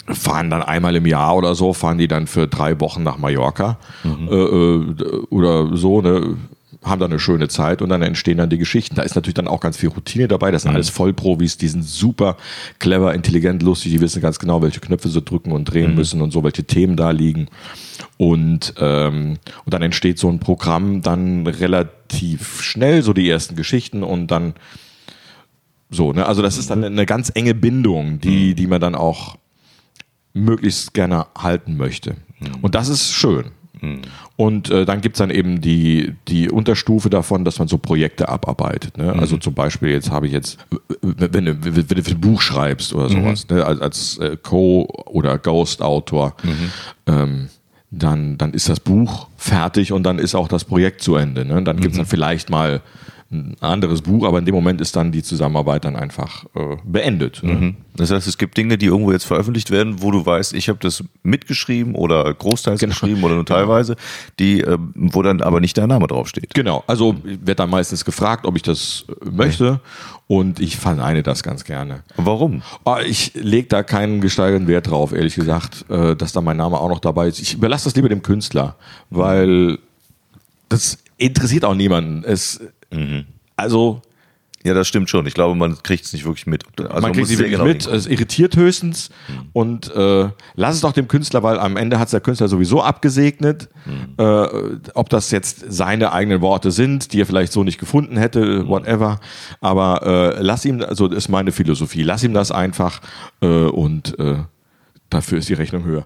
B: fahren dann einmal im Jahr oder so, fahren die dann für drei Wochen nach Mallorca mhm. äh, äh oder so, ne? Haben dann eine schöne Zeit und dann entstehen dann die Geschichten. Da ist natürlich dann auch ganz viel Routine dabei. Das sind mhm. alles Vollprofis, die sind super clever, intelligent, lustig, die wissen ganz genau, welche Knöpfe sie drücken und drehen mhm. müssen und so, welche Themen da liegen. Und, ähm, und dann entsteht so ein Programm dann relativ schnell, so die ersten Geschichten und dann so, ne? Also das ist dann eine ganz enge Bindung, die, mhm. die man dann auch möglichst gerne halten möchte. Mhm. Und das ist schön. Und äh, dann gibt's dann eben die, die Unterstufe davon, dass man so Projekte abarbeitet. Ne? Also mhm. Also zum Beispiel, jetzt habe ich jetzt, wenn du, wenn du ein Buch schreibst oder sowas, mhm. ne? als, als äh, Co- oder Ghost-Autor, mhm. ähm, dann, dann ist das Buch fertig und dann ist auch das Projekt zu Ende. Ne? Dann gibt's dann mhm. vielleicht mal ein anderes Buch, aber in dem Moment ist dann die Zusammenarbeit dann einfach äh, beendet. Ne?
A: Mhm. Das heißt, es gibt Dinge, die irgendwo jetzt veröffentlicht werden, wo du weißt, ich habe das mitgeschrieben oder großteils genau. geschrieben oder nur teilweise, die, äh, wo dann aber nicht dein Name draufsteht.
B: Genau, also wird dann meistens gefragt, ob ich das äh, möchte und ich verneine das ganz gerne.
A: Warum?
B: Oh, ich lege da keinen gesteigerten Wert drauf, ehrlich gesagt, äh, dass da mein Name auch noch dabei ist. Ich überlasse das lieber dem Künstler, weil das interessiert auch niemanden. Es, Mhm. Also.
A: Ja, das stimmt schon. Ich glaube, man kriegt es nicht wirklich mit.
B: Also man kriegt es wirklich genau mit. Es irritiert höchstens. Mhm. Und äh, lass es doch dem Künstler, weil am Ende hat es der Künstler sowieso abgesegnet. Mhm. Äh, ob das jetzt seine eigenen Worte sind, die er vielleicht so nicht gefunden hätte, mhm. whatever. Aber äh, lass ihm, also das ist meine Philosophie, lass ihm das einfach äh, und äh, dafür ist die Rechnung höher.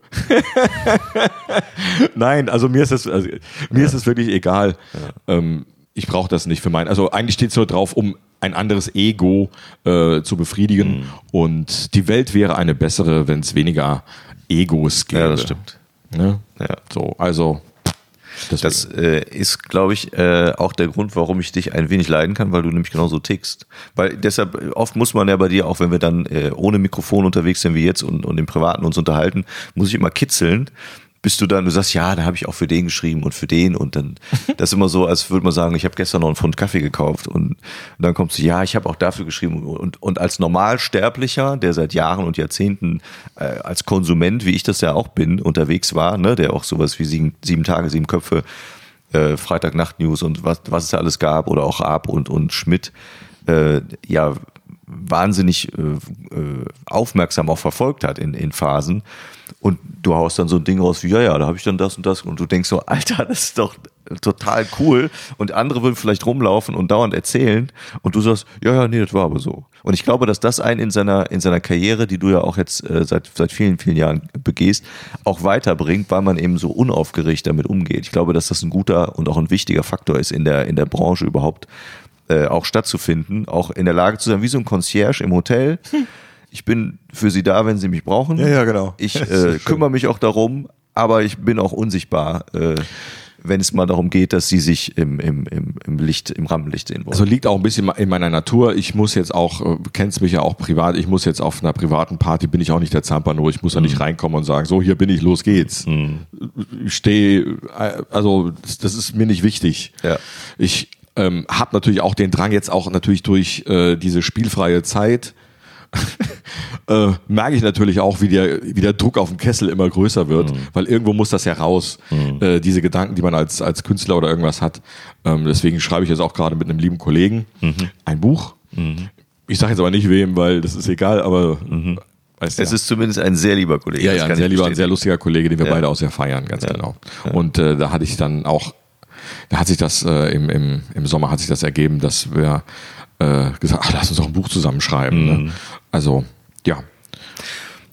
B: Nein, also mir ist es, also, mir ja. ist es wirklich egal. Ja. Ähm, ich brauche das nicht für mein. Also eigentlich steht es nur drauf, um ein anderes Ego äh, zu befriedigen. Mhm. Und die Welt wäre eine bessere, wenn es weniger Egos gäbe.
A: Ja, das stimmt.
B: Ne? Ja. So, also.
A: Deswegen. Das äh, ist, glaube ich, äh, auch der Grund, warum ich dich ein wenig leiden kann, weil du nämlich genauso tickst. Weil deshalb, oft muss man ja bei dir, auch wenn wir dann äh, ohne Mikrofon unterwegs sind wie jetzt und, und im Privaten uns unterhalten, muss ich immer kitzeln, bist du dann, du sagst, ja, da habe ich auch für den geschrieben und für den und dann, das ist immer so, als würde man sagen, ich habe gestern noch einen Pfund Kaffee gekauft und, und dann kommst du, ja, ich habe auch dafür geschrieben und, und als Normalsterblicher, der seit Jahren und Jahrzehnten äh, als Konsument, wie ich das ja auch bin, unterwegs war, ne, der auch sowas wie sieben, sieben Tage, sieben Köpfe, äh, Freitag Nacht News und was, was es da alles gab oder auch Ab und, und Schmidt, äh, ja, wahnsinnig äh, äh, aufmerksam auch verfolgt hat in, in Phasen. Und du haust dann so ein Ding raus wie, ja, ja, da habe ich dann das und das. Und du denkst so, Alter, das ist doch total cool. Und andere würden vielleicht rumlaufen und dauernd erzählen. Und du sagst, ja, ja, nee, das war aber so. Und ich glaube, dass das einen in seiner, in seiner Karriere, die du ja auch jetzt äh, seit, seit vielen, vielen Jahren begehst, auch weiterbringt, weil man eben so unaufgeregt damit umgeht. Ich glaube, dass das ein guter und auch ein wichtiger Faktor ist in der, in der Branche überhaupt, äh, auch stattzufinden, auch in der Lage zu sein, wie so ein Concierge im Hotel. Hm. Ich bin für Sie da, wenn Sie mich brauchen.
B: Ja, ja, genau.
A: Ich äh, kümmere mich auch darum, aber ich bin auch unsichtbar. Äh, wenn es mal darum geht, dass sie sich im, im, im, im Licht, im Rampenlicht sehen wollen.
B: Also liegt auch ein bisschen in meiner Natur. Ich muss jetzt auch, äh, kennst mich ja auch privat, ich muss jetzt auf einer privaten Party, bin ich auch nicht der Zampano, ich muss da nicht mhm. reinkommen und sagen, so, hier bin ich, los geht's. Mhm. Ich stehe, äh, also das, das ist mir nicht wichtig.
A: Ja.
B: Ich ähm, habe natürlich auch den Drang jetzt auch natürlich durch äh, diese spielfreie Zeit äh, merke ich natürlich auch, wie der, wie der Druck auf dem Kessel immer größer wird, mhm. weil irgendwo muss das ja raus, mhm. äh, diese Gedanken, die man als, als Künstler oder irgendwas hat. Ähm, deswegen schreibe ich jetzt auch gerade mit einem lieben Kollegen mhm. ein Buch. Mhm. Ich sage jetzt aber nicht wem, weil das ist egal, aber
A: mhm. Es ja. ist zumindest ein sehr lieber Kollege.
B: Ja, ja, ein sehr lieber, ein sehr lustiger Kollege, den wir ja. beide auch sehr feiern, ganz genau. Und äh, da hatte ich dann auch, da hat sich das äh, im, im, im Sommer hat sich das ergeben, dass wir äh, gesagt, ach, lass uns doch ein Buch zusammenschreiben. Ne? Mhm. Ne? Also, ja.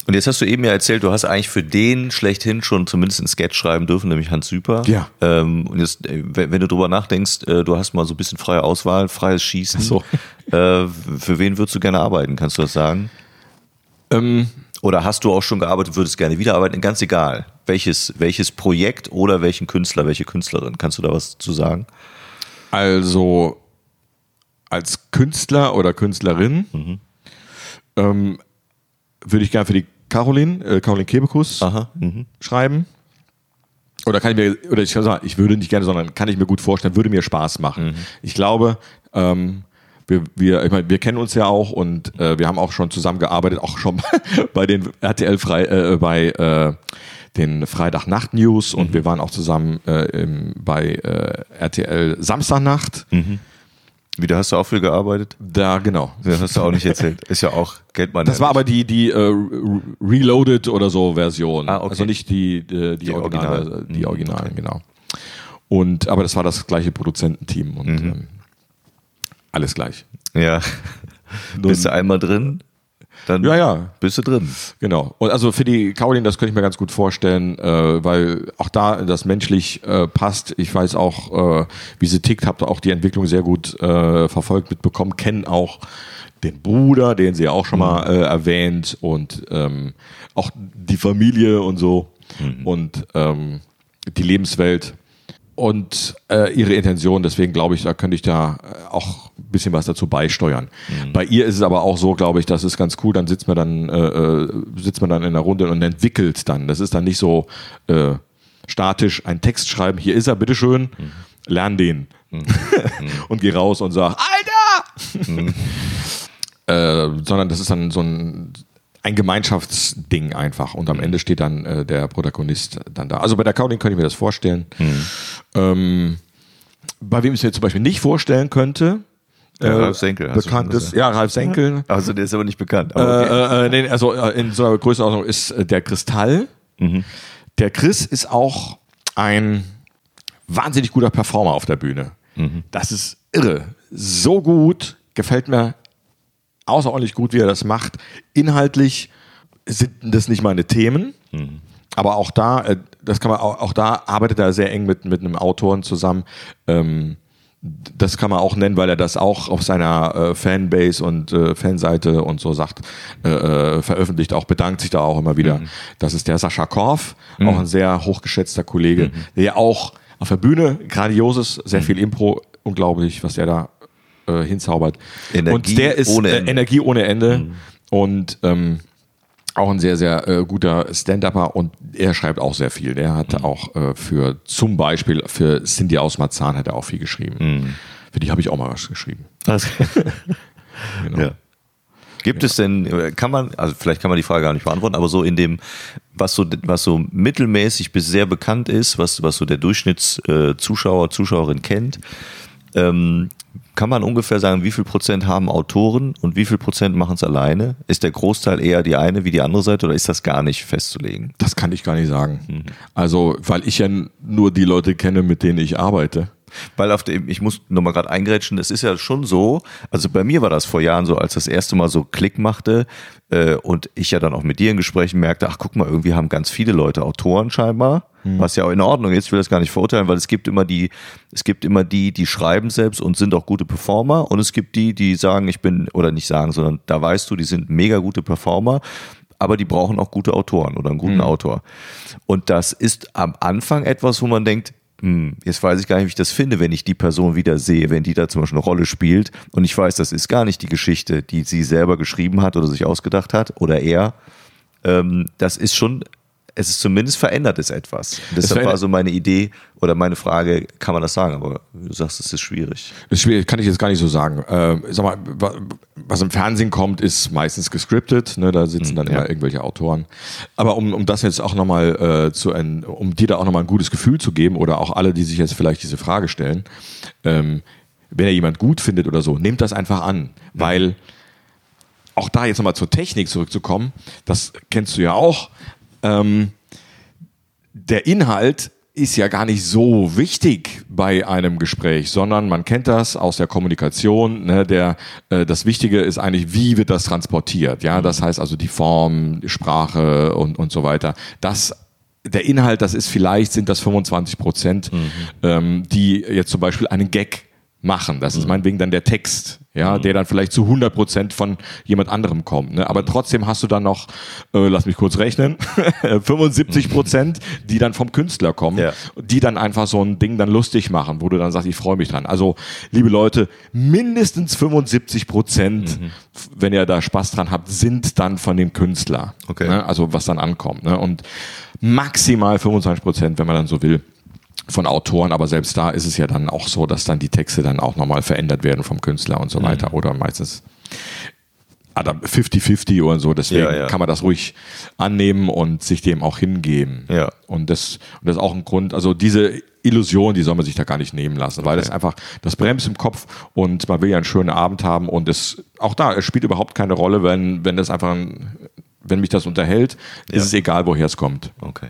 A: Und jetzt hast du eben ja erzählt, du hast eigentlich für den schlechthin schon zumindest ein Sketch schreiben dürfen, nämlich Hans Süper.
B: Ja.
A: Ähm, und jetzt, äh, wenn du drüber nachdenkst, äh, du hast mal so ein bisschen freie Auswahl, freies Schießen.
B: Ach so.
A: Äh, für wen würdest du gerne arbeiten? Kannst du das sagen? Ähm, oder hast du auch schon gearbeitet, würdest gerne wieder arbeiten? Ganz egal. Welches, welches Projekt oder welchen Künstler, welche Künstlerin? Kannst du da was zu sagen?
B: Also als Künstler oder Künstlerin mhm. ähm, würde ich gerne für die Caroline, äh, Caroline Kebekus mhm. schreiben. Oder kann ich mir, oder ich kann sagen, ich würde nicht gerne, sondern kann ich mir gut vorstellen, würde mir Spaß machen. Mhm. Ich glaube, ähm, wir, wir, ich meine, wir kennen uns ja auch und äh, wir haben auch schon zusammengearbeitet, auch schon bei den RTL frei, äh, bei äh, den Freitag-Nacht News und mhm. wir waren auch zusammen äh, im, bei äh, RTL Samstagnacht. Mhm.
A: Wieder hast du auch viel gearbeitet?
B: Da, genau.
A: Das hast du auch nicht erzählt. Ist ja auch, kennt man.
B: Das war aber die, die uh, Reloaded oder so Version. Ah, okay. Also nicht die, die, die, die Original, Original. die mhm, Originalen, okay. genau. Und, aber das war das gleiche Produzententeam und mhm. ähm, alles gleich.
A: Ja. Bist du einmal drin? Dann ja, ja. bist du drin.
B: Genau. Und also für die Caroline, das könnte ich mir ganz gut vorstellen, äh, weil auch da das menschlich äh, passt. Ich weiß auch, äh, wie sie tickt, habe auch die Entwicklung sehr gut äh, verfolgt, mitbekommen, kennen auch den Bruder, den sie auch schon mal äh, erwähnt und ähm, auch die Familie und so mhm. und ähm, die Lebenswelt und äh, ihre Intention. Deswegen glaube ich, da könnte ich da äh, auch ein bisschen was dazu beisteuern. Mhm. Bei ihr ist es aber auch so, glaube ich, das ist ganz cool. Dann sitzt man dann äh, äh, sitzt man dann in der Runde und entwickelt dann. Das ist dann nicht so äh, statisch ein Text schreiben. Hier ist er, bitteschön. Mhm. Lern den mhm. und geh raus und sag Alter. Mhm. äh, sondern das ist dann so ein ein Gemeinschaftsding einfach. Und am mhm. Ende steht dann äh, der Protagonist dann da. Also bei der Caroline könnte ich mir das vorstellen. Mhm. Ähm, bei wem ich mir zum Beispiel nicht vorstellen könnte,
A: äh, Ralf Senkel.
B: Bekannt ist, ja, Ralf Senkel.
A: Also der ist aber nicht bekannt.
B: Aber okay. äh, äh, nee, also äh, in so einer Größenordnung ist äh, der Kristall. Mhm. Der Chris ist auch ein wahnsinnig guter Performer auf der Bühne. Mhm. Das ist irre. So gut, gefällt mir außerordentlich gut, wie er das macht. Inhaltlich sind das nicht meine Themen. Mhm. Aber auch da, äh, das kann man auch, auch da arbeitet er sehr eng mit, mit einem Autoren zusammen. Ähm, das kann man auch nennen, weil er das auch auf seiner äh, Fanbase und äh, Fanseite und so sagt, äh, äh veröffentlicht, auch bedankt sich da auch immer wieder. Mhm. Das ist der Sascha Korf, mhm. auch ein sehr hochgeschätzter Kollege, mhm. der auch auf der Bühne grandioses, sehr mhm. viel Impro, unglaublich, was der da äh, hinzaubert. Energie und der ist ohne Ende. Äh, Energie ohne Ende mhm. und ähm, auch ein sehr, sehr äh, guter Stand-Upper und er schreibt auch sehr viel. Der hat mhm. auch äh, für zum Beispiel für Cindy aus Marzahn hat er auch viel geschrieben. Mhm. Für die habe ich auch mal was geschrieben. Also,
A: genau. ja. Gibt ja. es denn, kann man, also vielleicht kann man die Frage gar nicht beantworten, aber so in dem, was so, was so mittelmäßig bis sehr bekannt ist, was, was so der Durchschnittszuschauer, äh, Zuschauerin kennt, ähm, kann man ungefähr sagen, wie viel Prozent haben Autoren und wie viel Prozent machen es alleine? Ist der Großteil eher die eine wie die andere Seite oder ist das gar nicht festzulegen?
B: Das kann ich gar nicht sagen. Mhm. Also, weil ich ja nur die Leute kenne, mit denen ich arbeite.
A: Weil auf dem, ich muss nochmal gerade eingrätschen, es ist ja schon so, also bei mir war das vor Jahren so, als das erste Mal so Klick machte äh, und ich ja dann auch mit dir in Gesprächen merkte, ach guck mal, irgendwie haben ganz viele Leute Autoren scheinbar Mhm. Was ja auch in Ordnung ist, ich will das gar nicht verurteilen, weil es gibt immer die, es gibt immer die, die schreiben selbst und sind auch gute Performer und es gibt die, die sagen, ich bin, oder nicht sagen, sondern da weißt du, die sind mega gute Performer aber die brauchen auch gute Autoren oder einen guten mhm. Autor. Und das ist am Anfang etwas, wo man denkt, hm, jetzt weiß ich gar nicht, wie ich das finde, wenn ich die Person wieder sehe, wenn die da zum Beispiel eine Rolle spielt und ich weiß, das ist gar nicht die Geschichte, die sie selber geschrieben hat oder sich ausgedacht hat oder er. Ähm, das ist schon es ist zumindest verändert es etwas. Und deshalb war so meine Idee oder meine Frage, kann man das sagen? Aber du sagst, es ist schwierig.
B: Das ist schwierig, kann ich jetzt gar nicht so sagen. Äh, sag mal, was im Fernsehen kommt, ist meistens gescriptet. Ne? Da sitzen dann
A: ja.
B: immer irgendwelche Autoren. Aber um, um das jetzt auch nochmal äh, zu, ein, um dir da auch nochmal ein gutes Gefühl zu geben oder auch alle, die sich jetzt vielleicht diese Frage stellen, ähm, wenn ihr jemand gut findet oder so, nehmt das einfach an, weil auch da jetzt nochmal zur Technik zurückzukommen, das kennst du ja auch. Ähm, der Inhalt ist ja gar nicht so wichtig bei einem Gespräch, sondern man kennt das aus der Kommunikation. Ne, der, äh, das Wichtige ist eigentlich, wie wird das transportiert. Ja, das heißt also die Form, die Sprache und, und so weiter. Das der Inhalt, das ist vielleicht, sind das 25 Prozent, ähm, die jetzt zum Beispiel einen Gag machen. Das ist meinetwegen dann der Text, ja, der dann vielleicht zu 100 Prozent von jemand anderem kommt. Ne? Aber trotzdem hast du dann noch, äh, lass mich kurz rechnen, 75 Prozent, die dann vom Künstler kommen,
A: Ja.
B: die dann einfach so ein Ding dann lustig machen, wo du dann sagst, ich freue mich dran. Also, liebe Leute, mindestens 75 Prozent, wenn ihr da Spaß dran habt, sind dann von dem Künstler.
A: Okay.
B: Ne? Also, was dann ankommt. Ne? Und maximal 25 Prozent, wenn man dann so will, von Autoren, aber selbst da ist es ja dann auch so, dass dann die Texte dann auch nochmal verändert werden vom Künstler und so
A: Mhm.
B: weiter oder meistens ah, da 50-50 oder so, deswegen
A: Ja, ja.
B: kann man das ruhig annehmen und sich dem auch hingeben.
A: Ja.
B: Und das, und das ist auch ein Grund, also diese Illusion, die soll man sich da gar nicht nehmen lassen, weil das einfach, das bremst im Kopf und man will ja einen schönen Abend haben und es, auch da, es spielt überhaupt keine Rolle, wenn, wenn das einfach, ein, wenn mich das unterhält,
A: Ja.
B: ist es egal, woher es kommt.
A: Okay.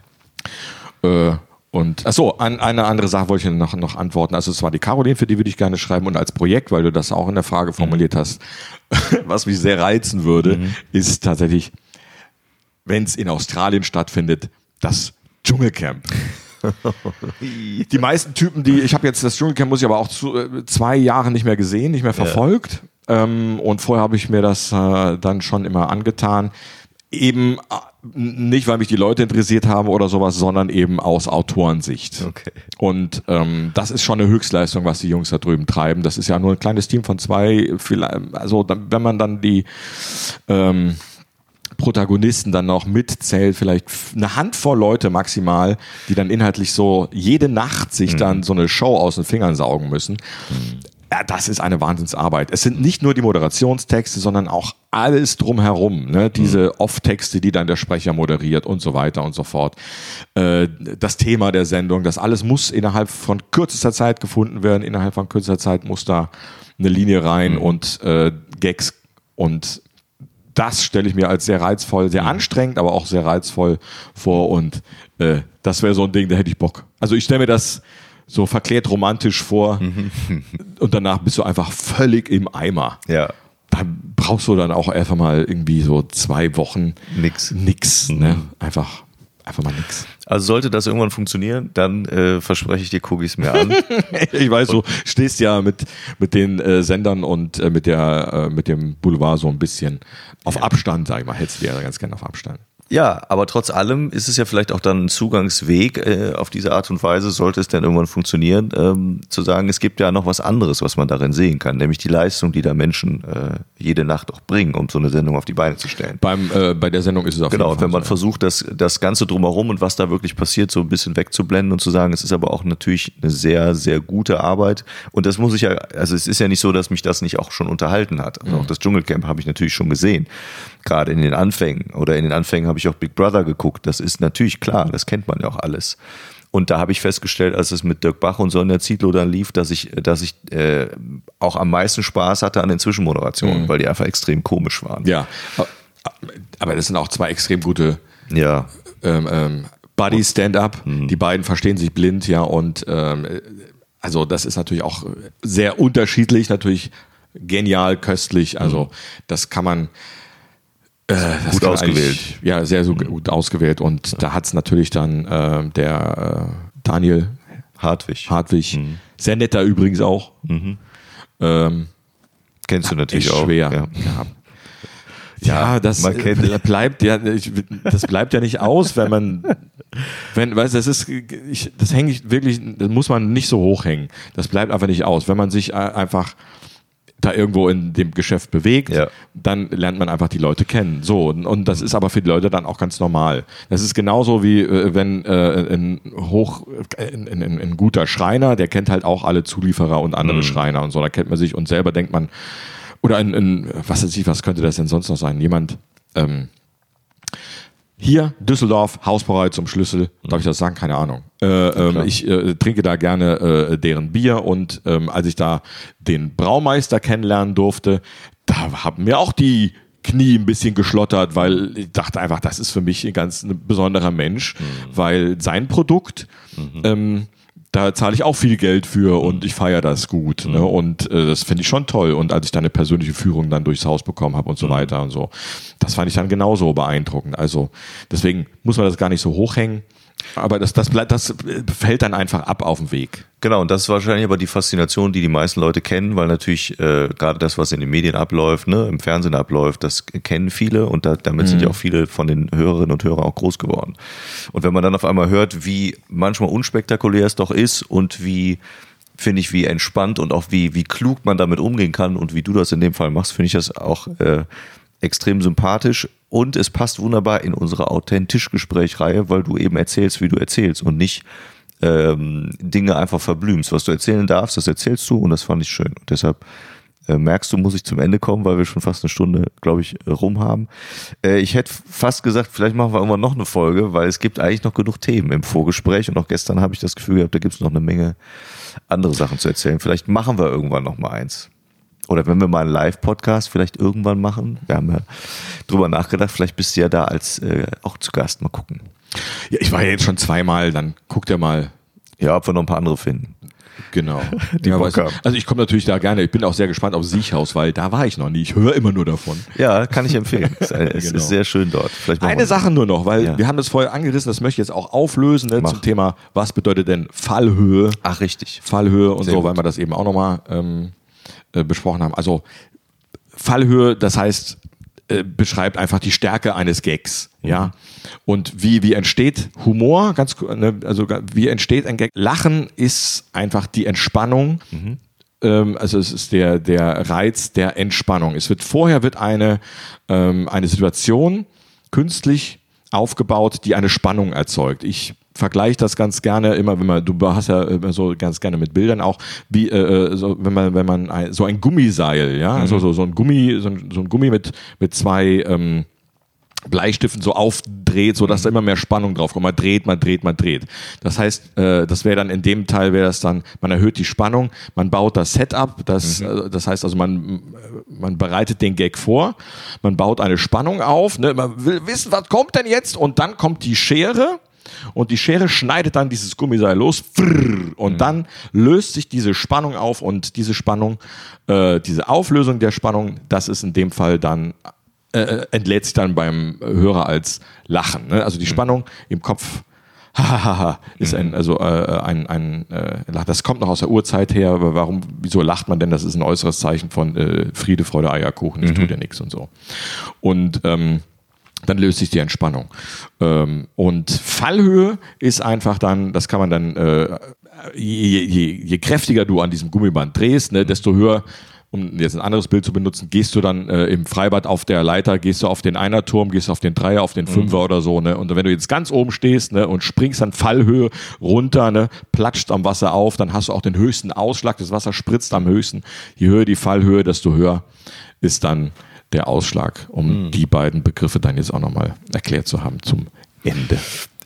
B: Äh, und achso, an, eine andere Sache wollte ich noch, noch antworten. Also es war die Caroline, für die würde ich gerne schreiben und als Projekt, weil du das auch in der Frage formuliert hast, was mich sehr reizen würde, ist tatsächlich, wenn es in Australien stattfindet, das Dschungelcamp. Die meisten Typen, die, ich habe jetzt das Dschungelcamp, muss ich aber auch zu, äh, zwei Jahre nicht mehr gesehen, nicht mehr verfolgt. Ähm, und vorher habe ich mir das äh, dann schon immer angetan. Eben äh, nicht, weil mich die Leute interessiert haben oder sowas, sondern eben aus Autorensicht.
A: Okay.
B: Und ähm, das ist schon eine Höchstleistung, was die Jungs da drüben treiben. Das ist ja nur ein kleines Team von zwei. Vielleicht, also wenn man dann die ähm, Protagonisten dann noch mitzählt, vielleicht eine Handvoll Leute maximal, die dann inhaltlich so jede Nacht sich dann so eine Show aus den Fingern saugen müssen. Ja, das ist eine Wahnsinnsarbeit. Es sind nicht nur die Moderationstexte, sondern auch alles drumherum. Ne? Diese Off-Texte, die dann der Sprecher moderiert und so weiter und so fort. Äh, das Thema der Sendung, das alles muss innerhalb von kürzester Zeit gefunden werden. Innerhalb von kürzester Zeit muss da eine Linie rein und äh, Gags und das stelle ich mir als sehr reizvoll, sehr anstrengend, aber auch sehr reizvoll vor und äh, das wäre so ein Ding, da hätte ich Bock. Also ich stelle mir das so verklärt romantisch vor und danach bist du einfach völlig im Eimer.
A: Ja.
B: Da brauchst du dann auch einfach mal irgendwie so zwei Wochen
A: Nix.
B: nix, ne? Einfach, einfach mal nix.
A: Also sollte das irgendwann funktionieren, dann äh, verspreche ich dir, gucke ich es mir an.
B: Ich weiß, du stehst ja mit, mit den äh, Sendern und äh, mit, der, äh, mit dem Boulevard so ein bisschen auf Abstand, sag ich mal, hältst du ja ganz gerne auf Abstand.
A: Ja, aber trotz allem ist es ja vielleicht auch dann ein Zugangsweg äh, auf diese Art und Weise, sollte es denn irgendwann funktionieren, ähm, zu sagen, es gibt ja noch was anderes, was man darin sehen kann, nämlich die Leistung, die da Menschen äh, jede Nacht auch bringen, um so eine Sendung auf die Beine zu stellen.
B: Beim, äh, bei der Sendung ist es auf
A: Genau, wenn man
B: so,
A: versucht, das, das Ganze drumherum und was da wirklich passiert, so ein bisschen wegzublenden und zu sagen, es ist aber auch natürlich eine sehr, sehr gute Arbeit. Und das muss ich ja, also es ist ja nicht so, dass mich das nicht auch schon unterhalten hat. Also auch das Dschungelcamp habe ich natürlich schon gesehen. Gerade in den Anfängen. Oder in den Anfängen habe ich auch Big Brother geguckt. Das ist natürlich klar, das kennt man ja auch alles. Und da habe ich festgestellt, als es mit Dirk Bach und Sonja Zietlow dann lief, dass ich, dass ich äh, auch am meisten Spaß hatte an den Zwischenmoderationen, weil die einfach extrem komisch waren.
B: Ja, aber das sind auch zwei extrem gute
A: Ja.
B: ähm, ähm, Buddy Stand-up. Die beiden verstehen sich blind, ja, und ähm, also das ist natürlich auch sehr unterschiedlich, natürlich genial, köstlich. Also das kann man äh,
A: Gut ausgewählt.
B: Ja, sehr so gut ausgewählt. Und da hat es natürlich dann äh, der äh, Daniel
A: Hartwig.
B: Hartwig, sehr netter übrigens auch. Ähm,
A: Kennst du natürlich auch.
B: schwer.
A: Ja.
B: Ja. Ja, das bleibt ja, ich, das bleibt ja nicht aus, wenn man, wenn, weißt, du, das ist, ich, das hänge ich wirklich, das muss man nicht so hochhängen. Das bleibt einfach nicht aus. Wenn man sich äh, einfach da irgendwo in dem Geschäft bewegt,
A: Ja.
B: dann lernt man einfach die Leute kennen. So und, das ist aber für die Leute dann auch ganz normal. Das ist genauso wie äh, wenn äh, ein hoch, äh, ein, ein, ein guter Schreiner, der kennt halt auch alle Zulieferer und andere Schreiner und so. Da kennt man sich und selber denkt man oder ein, ein, was weiß ich, was könnte das denn sonst noch sein? Jemand, ähm, hier, Düsseldorf, Hausbrauerei zum Schlüssel, darf ich das sagen? Keine Ahnung. Äh, ähm, ich äh, trinke da gerne äh, deren Bier und ähm, als ich da den Braumeister kennenlernen durfte, da haben mir auch die Knie ein bisschen geschlottert, weil ich dachte einfach, das ist für mich ein ganz ein besonderer Mensch, mhm. weil sein Produkt mhm. ähm, da zahle ich auch viel Geld für und ich feiere das gut. Ne? Mhm. Und äh, das finde ich schon toll. Und als ich dann eine persönliche Führung dann durchs Haus bekommen habe und so mhm. weiter und so, das fand ich dann genauso beeindruckend. Also deswegen muss man das gar nicht so hochhängen. Aber das, das, das fällt dann einfach ab auf dem Weg.
A: Genau, und das ist wahrscheinlich aber die Faszination, die die meisten Leute kennen, weil natürlich äh, gerade das, was in den Medien abläuft, ne, im Fernsehen abläuft, das kennen viele und da, damit mhm. sind ja auch viele von den Hörerinnen und Hörern auch groß geworden. Und wenn man dann auf einmal hört, wie manchmal unspektakulär es doch ist und wie finde ich, wie entspannt und auch wie, wie klug man damit umgehen kann und wie du das in dem Fall machst, finde ich das auch äh, extrem sympathisch und es passt wunderbar in unsere authentisch Gesprächreihe, weil du eben erzählst, wie du erzählst und nicht ähm, Dinge einfach verblümst. Was du erzählen darfst, das erzählst du und das fand ich schön. Und deshalb äh, merkst du, muss ich zum Ende kommen, weil wir schon fast eine Stunde, glaube ich, rum haben. Äh, ich hätte fast gesagt, vielleicht machen wir irgendwann noch eine Folge, weil es gibt eigentlich noch genug Themen im Vorgespräch und auch gestern habe ich das Gefühl gehabt, da gibt es noch eine Menge andere Sachen zu erzählen. Vielleicht machen wir irgendwann noch mal eins oder wenn wir mal einen Live-Podcast vielleicht irgendwann machen, wir haben ja drüber nachgedacht, vielleicht bist du ja da als äh, auch zu Gast, mal gucken.
B: Ja, ich war ja jetzt schon zweimal, dann guckt ja mal.
A: Ja, ob wir noch ein paar andere finden.
B: Genau. Die ja, weißt, also ich komme natürlich da gerne. Ich bin auch sehr gespannt auf Siechhaus, weil da war ich noch nie. Ich höre immer nur davon.
A: Ja, kann ich empfehlen. Es, genau. ist sehr schön dort.
B: Eine Sache nur noch, weil ja. wir haben das vorher angerissen, das möchte ich jetzt auch auflösen ne, zum Thema, was bedeutet denn Fallhöhe?
A: Ach, richtig.
B: Fallhöhe und sehr so, gut. weil wir das eben auch nochmal ähm, äh, besprochen haben. Also Fallhöhe, das heißt, äh, beschreibt einfach die Stärke eines Gags, mhm. ja. Und wie, wie entsteht Humor? Ganz, ne, also wie entsteht ein Gag? Lachen ist einfach die Entspannung. Mhm. Ähm, also es ist der, der Reiz der Entspannung. Es wird vorher wird eine, ähm, eine Situation künstlich aufgebaut, die eine Spannung erzeugt. Ich vergleiche das ganz gerne immer, wenn man, du hast ja immer so ganz gerne mit Bildern auch, wie, äh, äh, so, wenn man, wenn man ein, so ein Gummiseil, ja, mhm. also so, so ein Gummi, so ein, so ein Gummi mit, mit zwei, ähm, Bleistiften so aufdreht, so dass da immer mehr Spannung drauf kommt. Man dreht, man dreht, man dreht. Das heißt, äh, das wäre dann in dem Teil wäre das dann, man erhöht die Spannung, man baut das Setup, das, mhm. äh, das heißt also man, man bereitet den Gag vor, man baut eine Spannung auf, ne? man will wissen, was kommt denn jetzt und dann kommt die Schere und die Schere schneidet dann dieses Gummiseil los und mhm. dann löst sich diese Spannung auf und diese Spannung, äh, diese Auflösung der Spannung, das ist in dem Fall dann äh, äh entlädt sich dann beim Hörer als Lachen. Ne? Also die mhm. Spannung im Kopf Hahaha, ist ein, mhm. also äh, ein, ein äh, das kommt noch aus der Urzeit her, aber warum, wieso lacht man denn? Das ist ein äußeres Zeichen von äh, Friede, Freude, Eierkuchen, ich mhm. tue dir nichts und so. Und ähm, dann löst sich die Entspannung. Ähm, und Fallhöhe ist einfach dann, das kann man dann, äh, je, je, je kräftiger du an diesem Gummiband drehst, ne, desto höher um jetzt ein anderes Bild zu benutzen, gehst du dann äh, im Freibad auf der Leiter, gehst du auf den Einerturm, gehst du auf den Dreier, auf den Fünfer mhm. oder so, ne? Und wenn du jetzt ganz oben stehst, ne, und springst dann Fallhöhe runter, ne, platscht am Wasser auf, dann hast du auch den höchsten Ausschlag, das Wasser spritzt am höchsten. Je höher die Fallhöhe, desto höher ist dann der Ausschlag, um mhm. die beiden Begriffe dann jetzt auch nochmal erklärt zu haben zum Ende.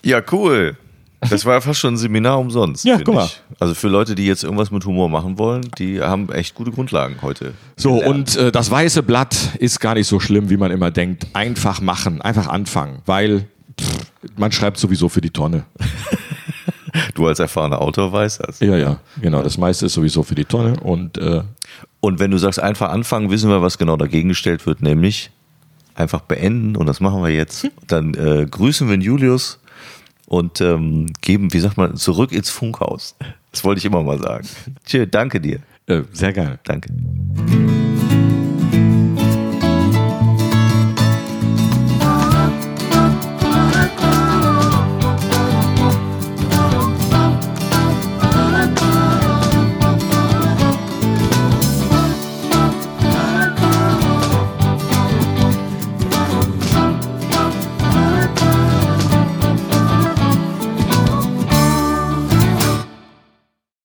A: Ja, cool. Das war ja fast schon ein Seminar umsonst.
B: Ja, guck mal.
A: Ich. Also für Leute, die jetzt irgendwas mit Humor machen wollen, die haben echt gute Grundlagen heute.
B: So, gelernt. und äh, das weiße Blatt ist gar nicht so schlimm, wie man immer denkt. Einfach machen, einfach anfangen, weil pff, man schreibt sowieso für die Tonne.
A: du als erfahrener Autor weißt das.
B: Ja, ja, genau. Das meiste ist sowieso für die Tonne und äh,
A: und wenn du sagst, einfach anfangen, wissen wir, was genau dagegen gestellt wird, nämlich einfach beenden und das machen wir jetzt. Dann äh, grüßen wir den Julius und ähm, geben, wie sagt man, zurück ins Funkhaus. Das wollte ich immer mal sagen. Tschö, danke dir.
B: Äh, sehr gerne.
A: Danke.